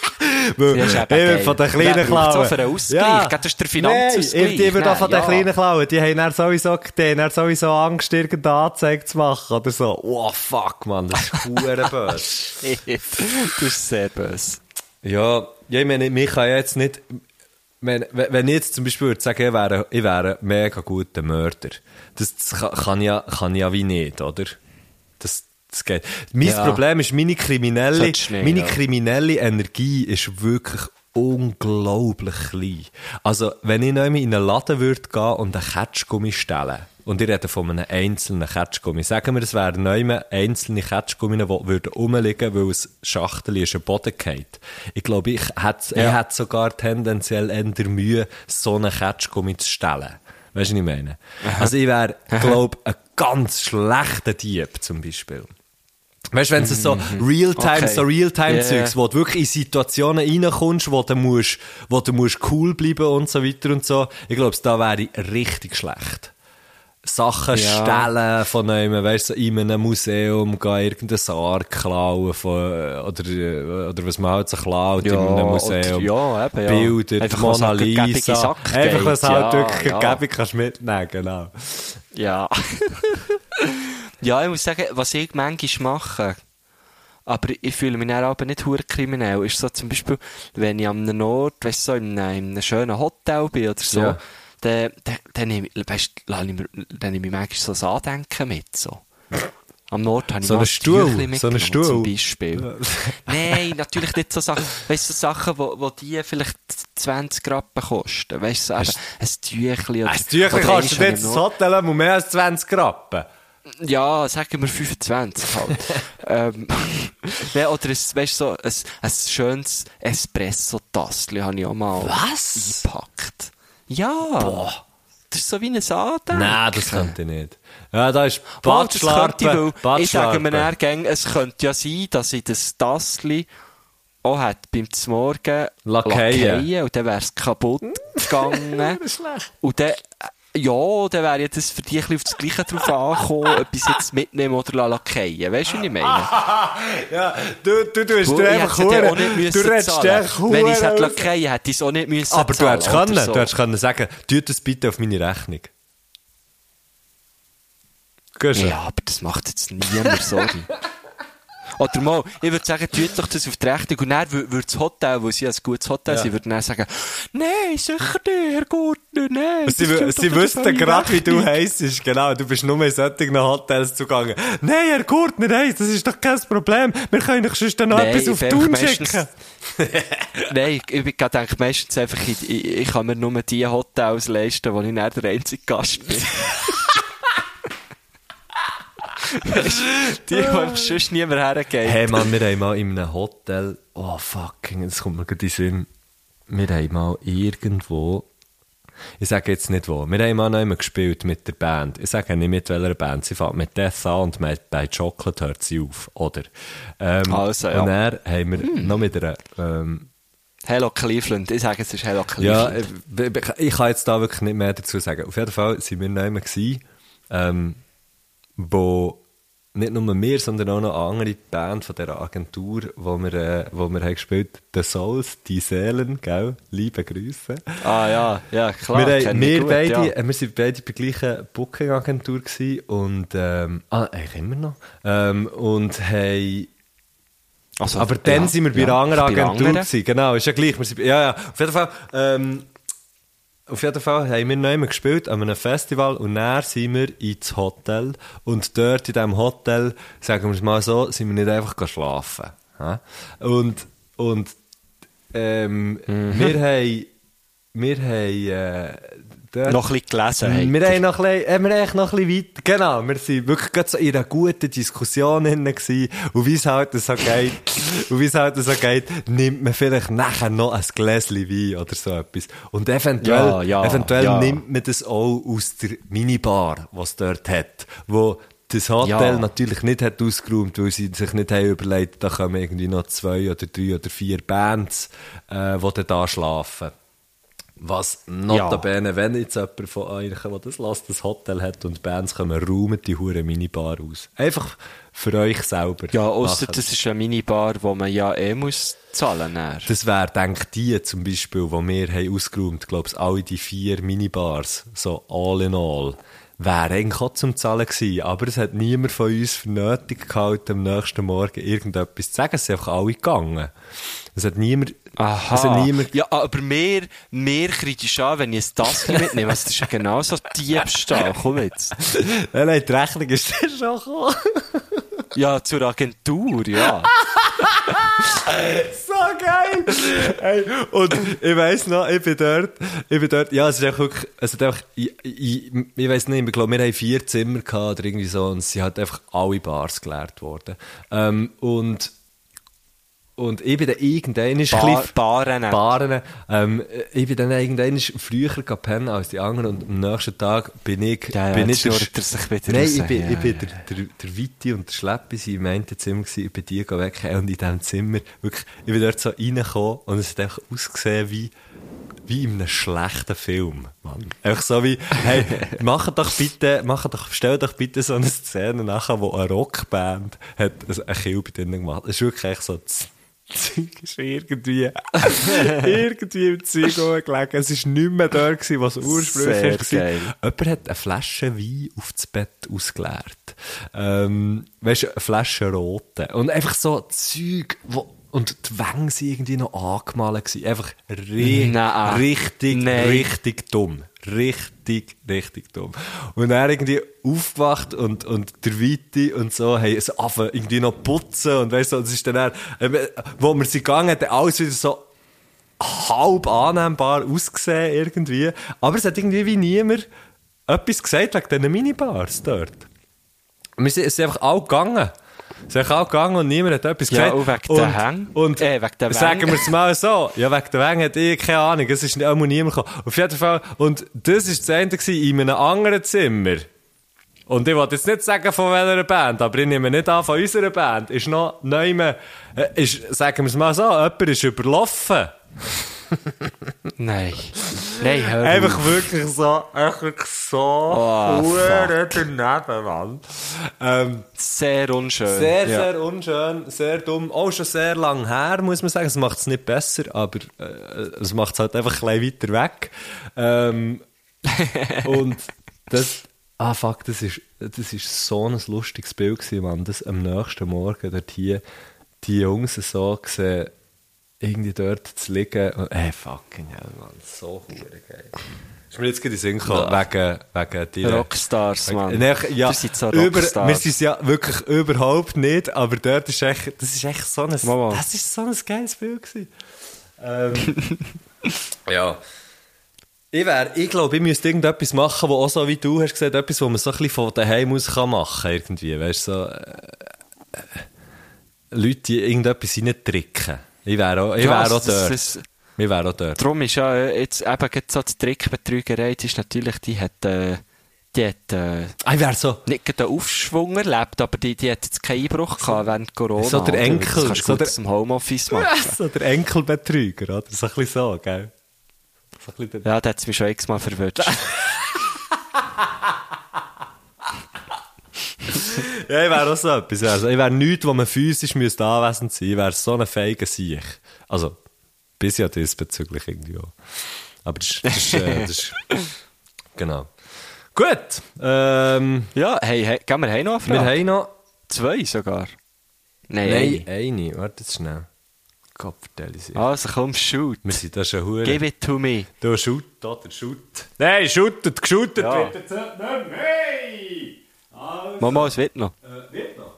Weil,
Ja,
von den Kleinen klauen.
für einen Ausgleich. Das ist der Finanzausgleich.
Nein, ich, die auch von
Nein,
den
ja.
Kleinen klauen. Die haben dann sowieso, die haben dann sowieso Angst, irgendeine Anzeige zu machen oder so. Oh, fuck, man, das ist hure [laughs] böse.
das ist sehr böse.
Ja, ja, ich meine, mich kann jetzt nicht, wenn, wenn ich jetzt zum Beispiel würde sagen, ich wäre, ich wäre ein mega guter Mörder, das, das kann, kann, ja, kann ja wie nicht, oder? Das, das geht. Mein
Ja.
Problem ist, meine kriminelle,
nicht,
meine
ja.
kriminelle Energie ist wirklich unglaublich klein. Also, wenn ich einmal in einen Laden würde gehen und einen Ketschgummi stellen, und ich rede von einem einzelnen Ketschgummi, sagen wir, es wären noch einmal einzelne Ketschgummi, die würden rumliegen, weil es Schachtel ist, ein Boden geht. Ich glaube, ich hätte, ich hätte sogar tendenziell eher Mühe, so einen Ketschgummi zu stellen. Weißt du, was ich meine? Also, ich wäre, glaube ein ganz schlechter Dieb, zum Beispiel. Weißt du, wenn es so Realtime,
Okay.
so Realtime-Zeugs,
Yeah.
wo du wirklich in Situationen reinkommst, wo du musst, wo du musst cool bleiben und so weiter und so, ich glaube, da wäre ich richtig schlecht. Sachen
Ja.
stellen von einem, weißt du, so in einem Museum gehen, irgendeinen Sarg klauen von, äh, oder, äh, oder was man halt so klaut in einem Museum.
oder- ja, eben, ja.
Bilder,
Einfach,
Mona
halt
Lisa.
Sack
Einfach, was halt
Ja,
wirklich
ja.
gäbig kannst mitnehmen, genau.
Ja. [laughs] ja, ich muss sagen, was ich manchmal mache, aber ich fühle mich dann aber nicht hure kriminell, ist so zum Beispiel, wenn ich einem Ort, weißt du, so in einem, in einem schönen Hotel bin oder so,
Ja.
dann, dann, dann, nehme weißt, du, ich mir, dann nehme ich manchmal so ein Andenken mit, so. Am Nord habe ich
So einen
ein
Stuhl, so einen Stuhl.
Zum Beispiel. [laughs] Nein, natürlich nicht so Sachen, weißt du, so Sachen, wo, wo die vielleicht 20 Rappen kosten. Weißt du, so ein Tüchlein oder...
Ein jetzt
habe
das
ich noch-
Hotel um mehr als 20 Rappen.
Ja, sagen wir 25 halt. [laughs] ähm, [laughs] oder ein, weißt, so ein, ein schönes Espresso-Tastchen habe ich auch mal
Was?
eingepackt. Ja. Das ist so wie ein Andenken.
Nein, das könnte ich nicht. Ja, da ist
Oh, das könnte ich,
Badschlarpe.
ich sage mir
Badschlarpe.
gern, es könnte ja sein, dass ich das Tastchen auch hat beim Morgen
Lackieren.
und dann wäre es kaputt [laughs] gegangen. Und dann, ja, dann wäre das für dich auf das Gleiche drauf angekommen, [laughs] es jetzt mitnehmen oder lackieren. Weißt du, was ich meine? [laughs]
Ja, du, du, du hast einfach
hätte es ja
hure-
auch nicht
du redest
zahlen.
echt
Wenn ich es hätte lackieren, hätte ich es auch nicht müssen
Aber du hättest können,
so.
du hättest können sagen, tut das bitte auf meine Rechnung. Gehst?
Ja, aber das macht jetzt niemand, sorry. [laughs] Oder mal, ich würde sagen, tut doch das auf die Rechnung und dann wür- würde das Hotel, weil sie ein gutes Hotel
Ja.
sind, würde dann sagen, nein, sicher nicht, Herr Gurtner, nein.
Sie, sie wüssten gerade, wie du heisst. Genau, du bist nur in solchen Hotels zugegangen. Nein, Herr Gurtner, nein, das ist doch kein Problem. Wir können euch sonst noch
Nein,
etwas auf Tun schicken. [laughs]
Nein, ich, ich denke meistens einfach, ich, ich, ich kann mir nur die Hotels leisten, wo ich nicht der einzige Gast bin. [laughs] [laughs] Die, wo einfach sonst niemand hergeht.
Hey Mann, wir haben mal in einem Hotel, oh fucking, das kommt mir gerade in den Sinn. Wir haben mal irgendwo, ich sage jetzt nicht wo, wir haben mal noch einmal gespielt mit der Band. Ich sage nicht mit welcher Band, sie fängt mit Death an und mit, bei Chocolate hört sie auf, oder? Ähm,
Also, ja.
Und dann haben wir noch mit einer, ähm,
Hello Cleveland, ich sage, es ist Hello
ja,
Cleveland.
ich, ich kann jetzt da wirklich nicht mehr dazu sagen. Auf jeden Fall sind wir noch einmal gewesen, ähm, wo nicht nur wir, sondern auch noch andere Band von dieser Agentur, wo wir, äh, wo wir haben gespielt The Souls, die Seelen, gell? Liebe Grüße.
Ah ja, ja klar.
wir, haben, wir,
gut,
beide,
ja.
äh, wir sind beide bei der gleichen Booking-Agentur und, ähm, ah, eigentlich immer noch, ähm, und haben,
Also,
Aber dann
ja,
sind wir bei
ja,
einer anderen Agentur gewesen. Genau, ist ja gleich. Sind, ja, ja. Auf jeden Fall, ähm, auf jeden Fall haben wir noch einmal gespielt an einem Festival und dann sind wir ins Hotel und dort in diesem Hotel, sagen wir es mal so, sind wir nicht einfach schlafen. Und, und ähm,
Mhm.
wir haben, wir haben äh, dort,
Noch ein bisschen gelesen.
wir haben noch ein bisschen, äh, wir haben eigentlich noch ein bisschen weit, genau, wir sind wirklich gerade so in einer guten Diskussion drin gewesen. Und wie es halt so geht, und wie es halt so geht, nimmt man vielleicht nachher noch ein Gläschen Wein oder so etwas. Und eventuell,
Ja, ja,
eventuell
ja.
nimmt man das auch aus der Minibar, was es dort hat, wo das Hotel
Ja.
natürlich nicht hat ausgeräumt, weil sie sich nicht haben überlegt, da kommen irgendwie noch zwei oder drei oder vier Bands, äh, die dann da schlafen. Was notabene, wenn jetzt jemand von euch, der das lässt, das Hotel hat und Bands kommen, räumen die hure Minibar aus. Einfach für euch selber.
Ja, außer das ist eine Minibar, wo man ja eh muss zahlen muss.
Das wäre, denke die zum Beispiel, die wir haben ausgeräumt, glaube ich, alle die vier Minibars, so all in all, wäre eigentlich auch zum Zahlen gewesen. Aber es hat niemand von uns für nötig gehalten, am nächsten Morgen irgendetwas zu sagen. Es sind einfach alle gegangen. Es hat niemand,
Aha.
hat niemand,
Ja, aber mehr, mehr kritisch an, wenn ich ein das hier mitnehme. Also, das ist ja genau so Diebstahl. Komm jetzt. [laughs]
nein, nein, die Rechnung ist dann [laughs] schon gekommen.
Ja, zur Agentur, ja. [laughs]
so geil! Hey, und ich weiss noch, ich bin dort, ich bin dort, ja, es ist einfach wirklich, es hat einfach, ich, ich, ich weiss nicht, ich glaube, wir haben vier Zimmer gehabt oder irgendwie so und es sind halt einfach alle Bars geleert worden. Ähm, und, und ich bin dann irgendwann
Bar, Baren.
Baren. Ähm, ich bin dann irgendwann früher gepennt als die anderen und am nächsten Tag bin ich,
Ja,
bin
jetzt
ich
schnurrt er sich wieder
Nein,
raus.
ich bin,
Ja,
ich bin
ja,
der, der, der Witti und der Schleppi sind im einen Zimmer gewesen, ich bin die weg und in diesem Zimmer, wirklich, ich bin dort so reingekommen und es hat einfach ausgesehen wie, wie in einem schlechten Film, Mann. Einfach so wie, hey, [laughs] mach doch bitte, mach doch, stell doch bitte so eine Szene nachher, wo eine Rockband hat ein Kill bei denen gemacht. Es ist wirklich so, das Zeug ist irgendwie, [laughs] irgendwie im Zeug rumgelegen. Es ist nicht mehr da gewesen, was ursprünglich
Sehr
war.
geil.
Jemand hat eine Flasche Wein auf das Bett ausgeleert. Ähm, weißt du, eine Flasche rote. Und einfach so Zeug, wo, und die Wangen sind irgendwie noch angemalt gewesen. Einfach ri
Nein.
richtig,
Nein.
richtig dumm. Richtig, richtig dumm. Und er irgendwie aufgewacht und, und der Weite und so, haben es angefangen, irgendwie noch putzen und weißt du, es ist dann, er, wo wir sie gegangen, hat alles wieder so halb annehmbar ausgesehen irgendwie. Aber es hat irgendwie wie niemand etwas gesagt wegen diesen Minibars dort. Wir sind, sind einfach alle gegangen. Es einfach alle gegangen und niemand hat etwas
Ja,
gesagt.
und wegen der Hänge?
Und
Äh, wegen der
sagen wir es mal so. Ja, wegen der Wänge hat ich keine Ahnung. Es ist auch niemand gekommen. Auf jeden Fall. Und das war das Ende gewesen in einem anderen Zimmer. Und ich wollte jetzt nicht sagen von welcher Band, aber ich nehme nicht an von unserer Band. Ist noch neu, äh, ist, sagen wir es mal so, jemand ist überlaufen.
Nein. Nein, hör
Einfach
auf.
wirklich so, einfach so,
Oh,
daneben, Mann. Ähm,
Sehr unschön.
sehr,
ja.
sehr unschön, sehr dumm. Auch schon sehr lang her, muss man sagen. Es macht es nicht besser, aber äh, es macht es halt einfach ein bisschen weiter weg. Ähm, [laughs] und das, ah fuck, das ist, das ist so ein lustiges Bild gewesen, Mann. Das am nächsten Morgen dort hier, die Jungs so gesehen, irgendwie dort zu liegen. Und, ey, fucking hell, Mann, so hure geil. Ist mir jetzt gerade in Sinn gekommen, wegen, wegen dir.
Rockstars, Mann.
Nein, ja,
Wir sind so
über,
Rockstars.
wir sind es ja wirklich überhaupt nicht, aber dort ist echt, das ist echt so ein,
Mama.
das ist so ein geiles Bild gewesen. Ähm, [laughs] ja. Ich wär, ich glaube, ich müsste irgendetwas machen, wo auch so wie du hast gesagt, etwas, wo man so ein bisschen von daheim aus kann machen, irgendwie, weißt du, so, äh, äh, Leute, die irgendetwas reintricken. Ich wäre auch, ich
Ja,
wär auch
das-
dort.
das-
ich wäre auch dort.
Darum ist ja äh, jetzt eben so die Trickbetrügerei, die ist natürlich, die hat, äh, die hat äh,
Ah, Ich so,
nicht einen Aufschwung erlebt, aber die, die hat jetzt keinen Einbruch gehabt während Corona.
so der
oder?
Enkel,
du
so der-
aus dem Homeoffice [laughs] machen.
so der Enkelbetrüger, oder? So ein bisschen so, gell? So ein bisschen der
Ja, da hat es mich schon x-mal verwünscht. [laughs]
Ja, ich wäre auch so etwas. Also, ich wäre nichts, wo man physisch müsste anwesend sein müsste. Ich wäre so ein feiger Sieg. Also, bis ja diesbezüglich irgendwie auch. Aber das ist, das ist, äh, das ist genau. Gut, ähm,
ja, hey, hey, gehen wir noch eine
wir
Frage?
haben noch,
Zwei sogar. Nein,
Nein,
eine.
eine. Warte jetzt schnell. Ich
Also komm, shoot.
Wir sind da schon hure.
Give it to me.
Du shoot, oder shoot. Nein, shootet, geshootet
Ja.
wird jetzt nicht mehr. Hey! Also,
Mama, es wird noch.
äh, wird noch.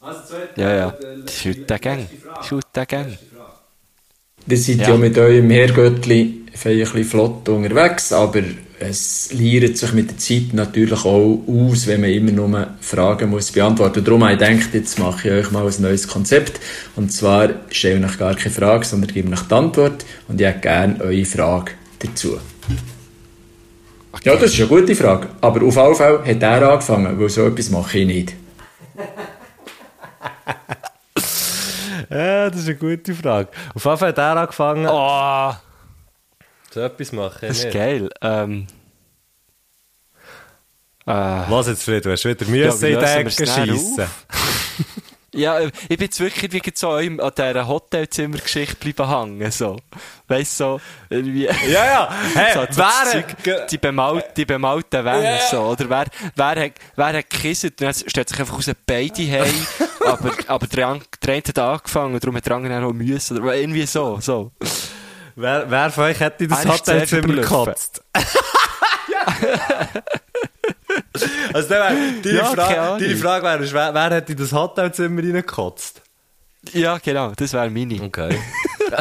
Also, zweite,
Ja, ja.
äh,
Shoot den Gang. Shoot den Gang.
Ihr seid ja,
Ja.
mit eurem Herrgöttli ein bisschen flott unterwegs, aber es liert sich mit der Zeit natürlich auch aus, wenn man immer nur Fragen muss beantworten muss. Darum habe ich gedacht, jetzt mache ich euch mal ein neues Konzept. Und zwar stelle ich euch gar keine Frage, sondern gebe euch die Antwort und ich hätte gerne eure Frage dazu. Ja, das ist eine gute Frage. Aber auf jeden Fall hat er angefangen, weil so etwas mache ich nicht. [laughs]
Ja, das ist eine gute Frage. Auf jeden Fall hat er angefangen,
Oh,
so etwas machen.
das ist
nicht.
geil. Ähm. Äh,
Was jetzt, Fred, du hast wieder Mühe
Ja,
in die Ecke schiessen. [laughs]
ja, äh, ich bin jetzt wirklich wie so an dieser Hotelzimmergeschichte bleiben hängen, so. Weißt du, so, irgendwie.
Ja, ja. [laughs] Hey,
so, so das Zeug, die, bemalt, die bemalten Wände,
Ja, ja.
so. Oder wer, wer hat, wer hat gekisset? Und dann stellt sich einfach raus, beide haben, [laughs] aber, aber der, der eine hat angefangen, darum hat der andere auch müssen, oder irgendwie so, so.
Wer, wer von euch hätte das Hotelzimmer gekotzt? [laughs] [laughs] also, dann deine,
Ja, Ahnung.
deine Frage wäre, wer, wer hätte in das Hotelzimmer reingekotzt?
Ja, genau, das wäre meine.
Okay. [laughs]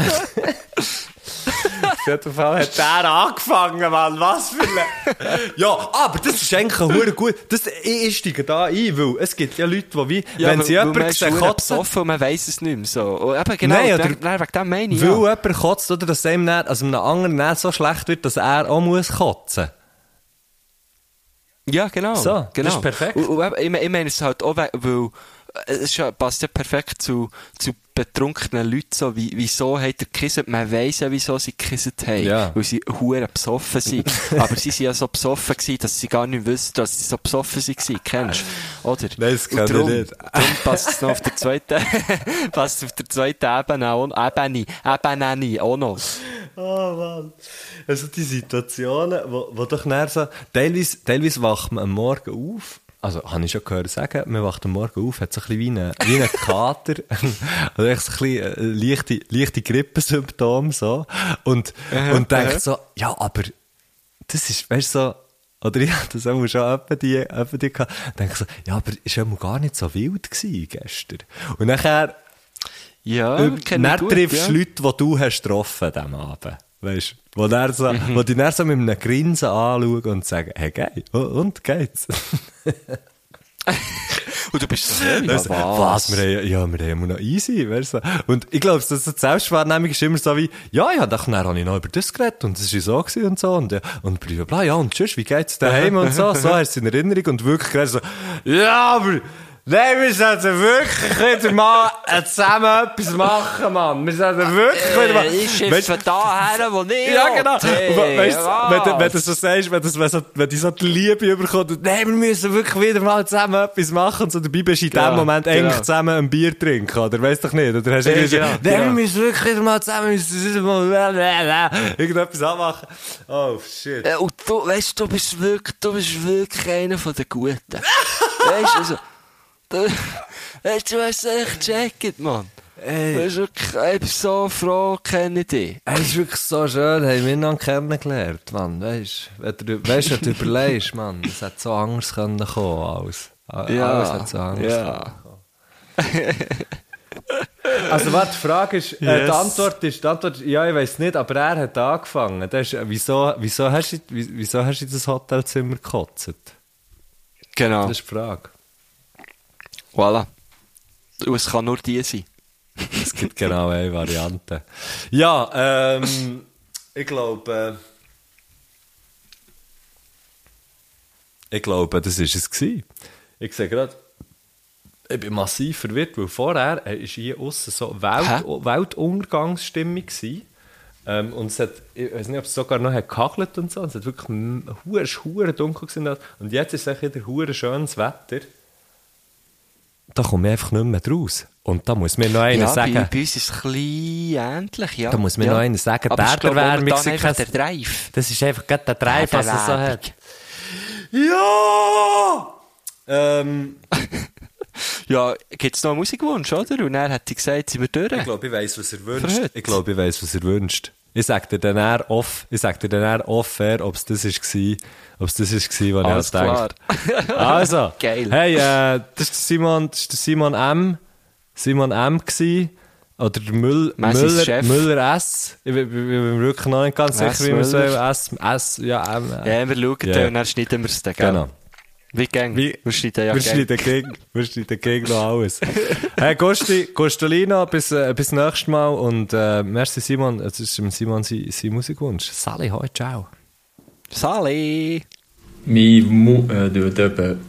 Auf jeden Fall hat der angefangen, Mann. Was für ein... Ja, aber das ist eigentlich ein hure gut... Das, ich steige da ein, weil es gibt ja Leute, die wie... wenn sie jemanden sehen kotzen...
und man weiss es nicht mehr, so. Und eben, genau,
Nein, oder-
dann, dann wegen dem meine ich,
Weil
ja.
jemand kotzt, oder dass einem nicht, also einem anderen nicht so schlecht wird, dass er auch muss kotzen.
Ja, genau.
So, das
genau.
ist perfekt.
Und, und ich, meine- es halt auch, we- weil es ist passt ja perfekt zu, zu betrunkenen Leuten so, wie, wieso hat er gekisset? Man weiss ja, wieso sie gekisset haben.
Ja.
Weil sie hure besoffen sind. [laughs] Aber sie sind ja so besoffen gewesen, dass sie gar nicht wissen, dass sie so besoffen waren. Kennst du? Oder?
Nein, das
Und
kann ich
darum-
nicht.
Darum passt es noch auf der zweiten, [laughs] passt auf der zweiten Ebene auch, Ebene, Ebene auch noch.
Oh Mann. Also die Situationen, wo, wo doch näher so, teilweise, teilweise wacht man am Morgen auf, also habe ich schon gehört sagen, man wacht am Morgen auf, hat so ein bisschen wie einen wie ein Kater, [laughs] also echt so ein bisschen äh, leichte, leichte Grippensymptome so, und, und denkt so, ja, aber das ist, weißt du, so, oder ich hatte das auch schon etwa die, etwa die gehabt, denke so, ja, aber ist ja gar nicht so wild gewesen gestern. Und nachher,
Ja,
ähm,
ich
dann triffst
ja.
du Leute, die du hast getroffen diesem Abend. Weißt du? Wo, dann so,
Mhm.
wo die dann so mit einem Grinsen anschauen und sagen, hey, geil, oh, und geht's? [laughs]
Und du bist so, [laughs] ja,
du, was? Wir haben, ja, wir haben noch easy, weißt du? Und ich glaube, die Selbstwahrnehmung ist immer so wie, ja, ja, dann habe ich noch über das geredet und es war so gewesen und so und, ja, und bla, bla, ja, und tschüss, wie geht's daheim und so, [laughs] so hast du es in Erinnerung und wirklich so, ja, aber, nein, wir sollten wirklich wieder mal zusammen etwas machen, Mann. Wir sollten wirklich wieder mal,
Ich
Weißt-
schimpfe da her, wo nicht
ja, genau.
Hey,
weißt, du, wenn, du- wenn du
was?
so sagst, wenn, das, wenn, so, wenn die so die Liebe überkommt, nein, wir müssen wirklich wieder mal zusammen etwas machen, so dabei bist du in
Genau,
dem Moment
genau.
eigentlich zusammen ein Bier trinken, oder? Weißt du doch nicht? Oder hast du
Ja,
irgendwie
genau,
nein, wir
genau.
müssen wirklich wieder mal zusammen, müssen mal, [laughs] irgendetwas anmachen. Oh, shit.
Äh, Und du, weißt du, bist wirklich, du bist wirklich einer von den Guten. weißt du, also, du, weißt du, du hast es echt gecheckt, Mann. Du
Ey,
bist wirklich, ich bin so froh, kenne ich dich.
es ist wirklich so schön, haben wir noch kennengelernt, Mann, weißt du? Wenn du, weißt, wenn du überlegst, Mann, es hätte so anders können kommen, alles. Alles hätte so anders
ja.
Also, warte, die Frage ist, äh,
Yes.
die Antwort ist, die Antwort, ja, ich weiß nicht, aber er hat angefangen. Das ist, äh, wieso, wieso, hast du, wie- wieso hast du in das Hotelzimmer gekotzt?
Genau.
Das ist die Frage.
Voilà. Und es kann nur die sein. [laughs]
Es gibt genau eine Variante. Ja, ähm, ich glaube, äh, ich glaube, das war es. Gewesen. Ich sehe gerade, ich bin massiv verwirrt, weil vorher äh, ist hier außen so Welt? Weltuntergangsstimmung gewesen. Ähm, und es hat, ich weiß nicht, ob es sogar noch hat gekachelt und so. Es hat wirklich hure, hure dunkel gewesen. Und jetzt ist es wieder hure schönes Wetter. Da komme ich einfach nicht mehr raus. Und da muss mir noch einer
ja,
sagen.
Bei, bei uns ist es ein ähnlich, ja.
Da muss mir
ja.
noch einer sagen,
Aber
der
momentan
sei
einfach
kein-
der Drive.
Das ist einfach gerade der Drive, was er so hat. Ja! Ähm, [laughs]
Ja, gibt's noch einen Musikwunsch, oder? Und er hat gesagt, sind wir durch.
Ich glaube, ich weiss, was er wünscht. Ich glaube, ich weiss, was er wünscht. Ich sag dir dann eher off, ich sag dir dann eher off fair, ob's das ist gsi, ob's das ist gsi, was
Alles
ich halt denke. Also.
Geil.
Hey, äh, das ist Simon, das ist Simon M. Simon M gsi. Oder der Müll, Müller,
Chef.
Müller S. Ich bin, mir wirklich noch nicht ganz
S.
sicher, wie man so. S, S, ja, M.
Ja, wir schauen dann und dann schneiden wir es dann, gell?
Genau.
Wie gäng?
Wie-
Wir schneiden ja
wir
gäng.
schneiden gegen, wir schneiden gegen noch alles. [laughs] hey, Gusti, Gustolina, bis, äh, bis nächstes Mal und, äh, merci Simon, es ist Simon sein, sein Musikwunsch. Sally, hoi, ciao.
Sali!
Mein Mu äh, du, eben,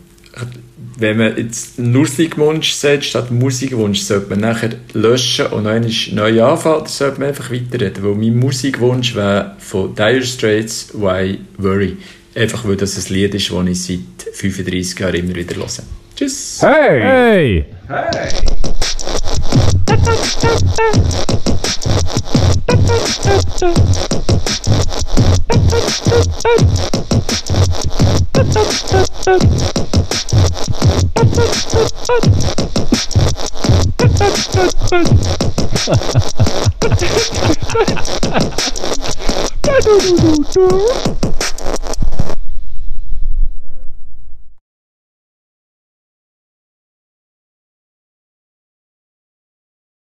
wenn man jetzt Musikwunsch sagt, statt Musikwunsch, sollte man nachher löschen und einmal neu anfangen, oder sollte man einfach weiterreden? Weil mein Musikwunsch wäre von Dire Straits «Why Worry». Einfach weil das ein Lied ist, das ich seit 35 Jahren immer wieder höre. Tschüss!
Hey!
Du, du, du, du.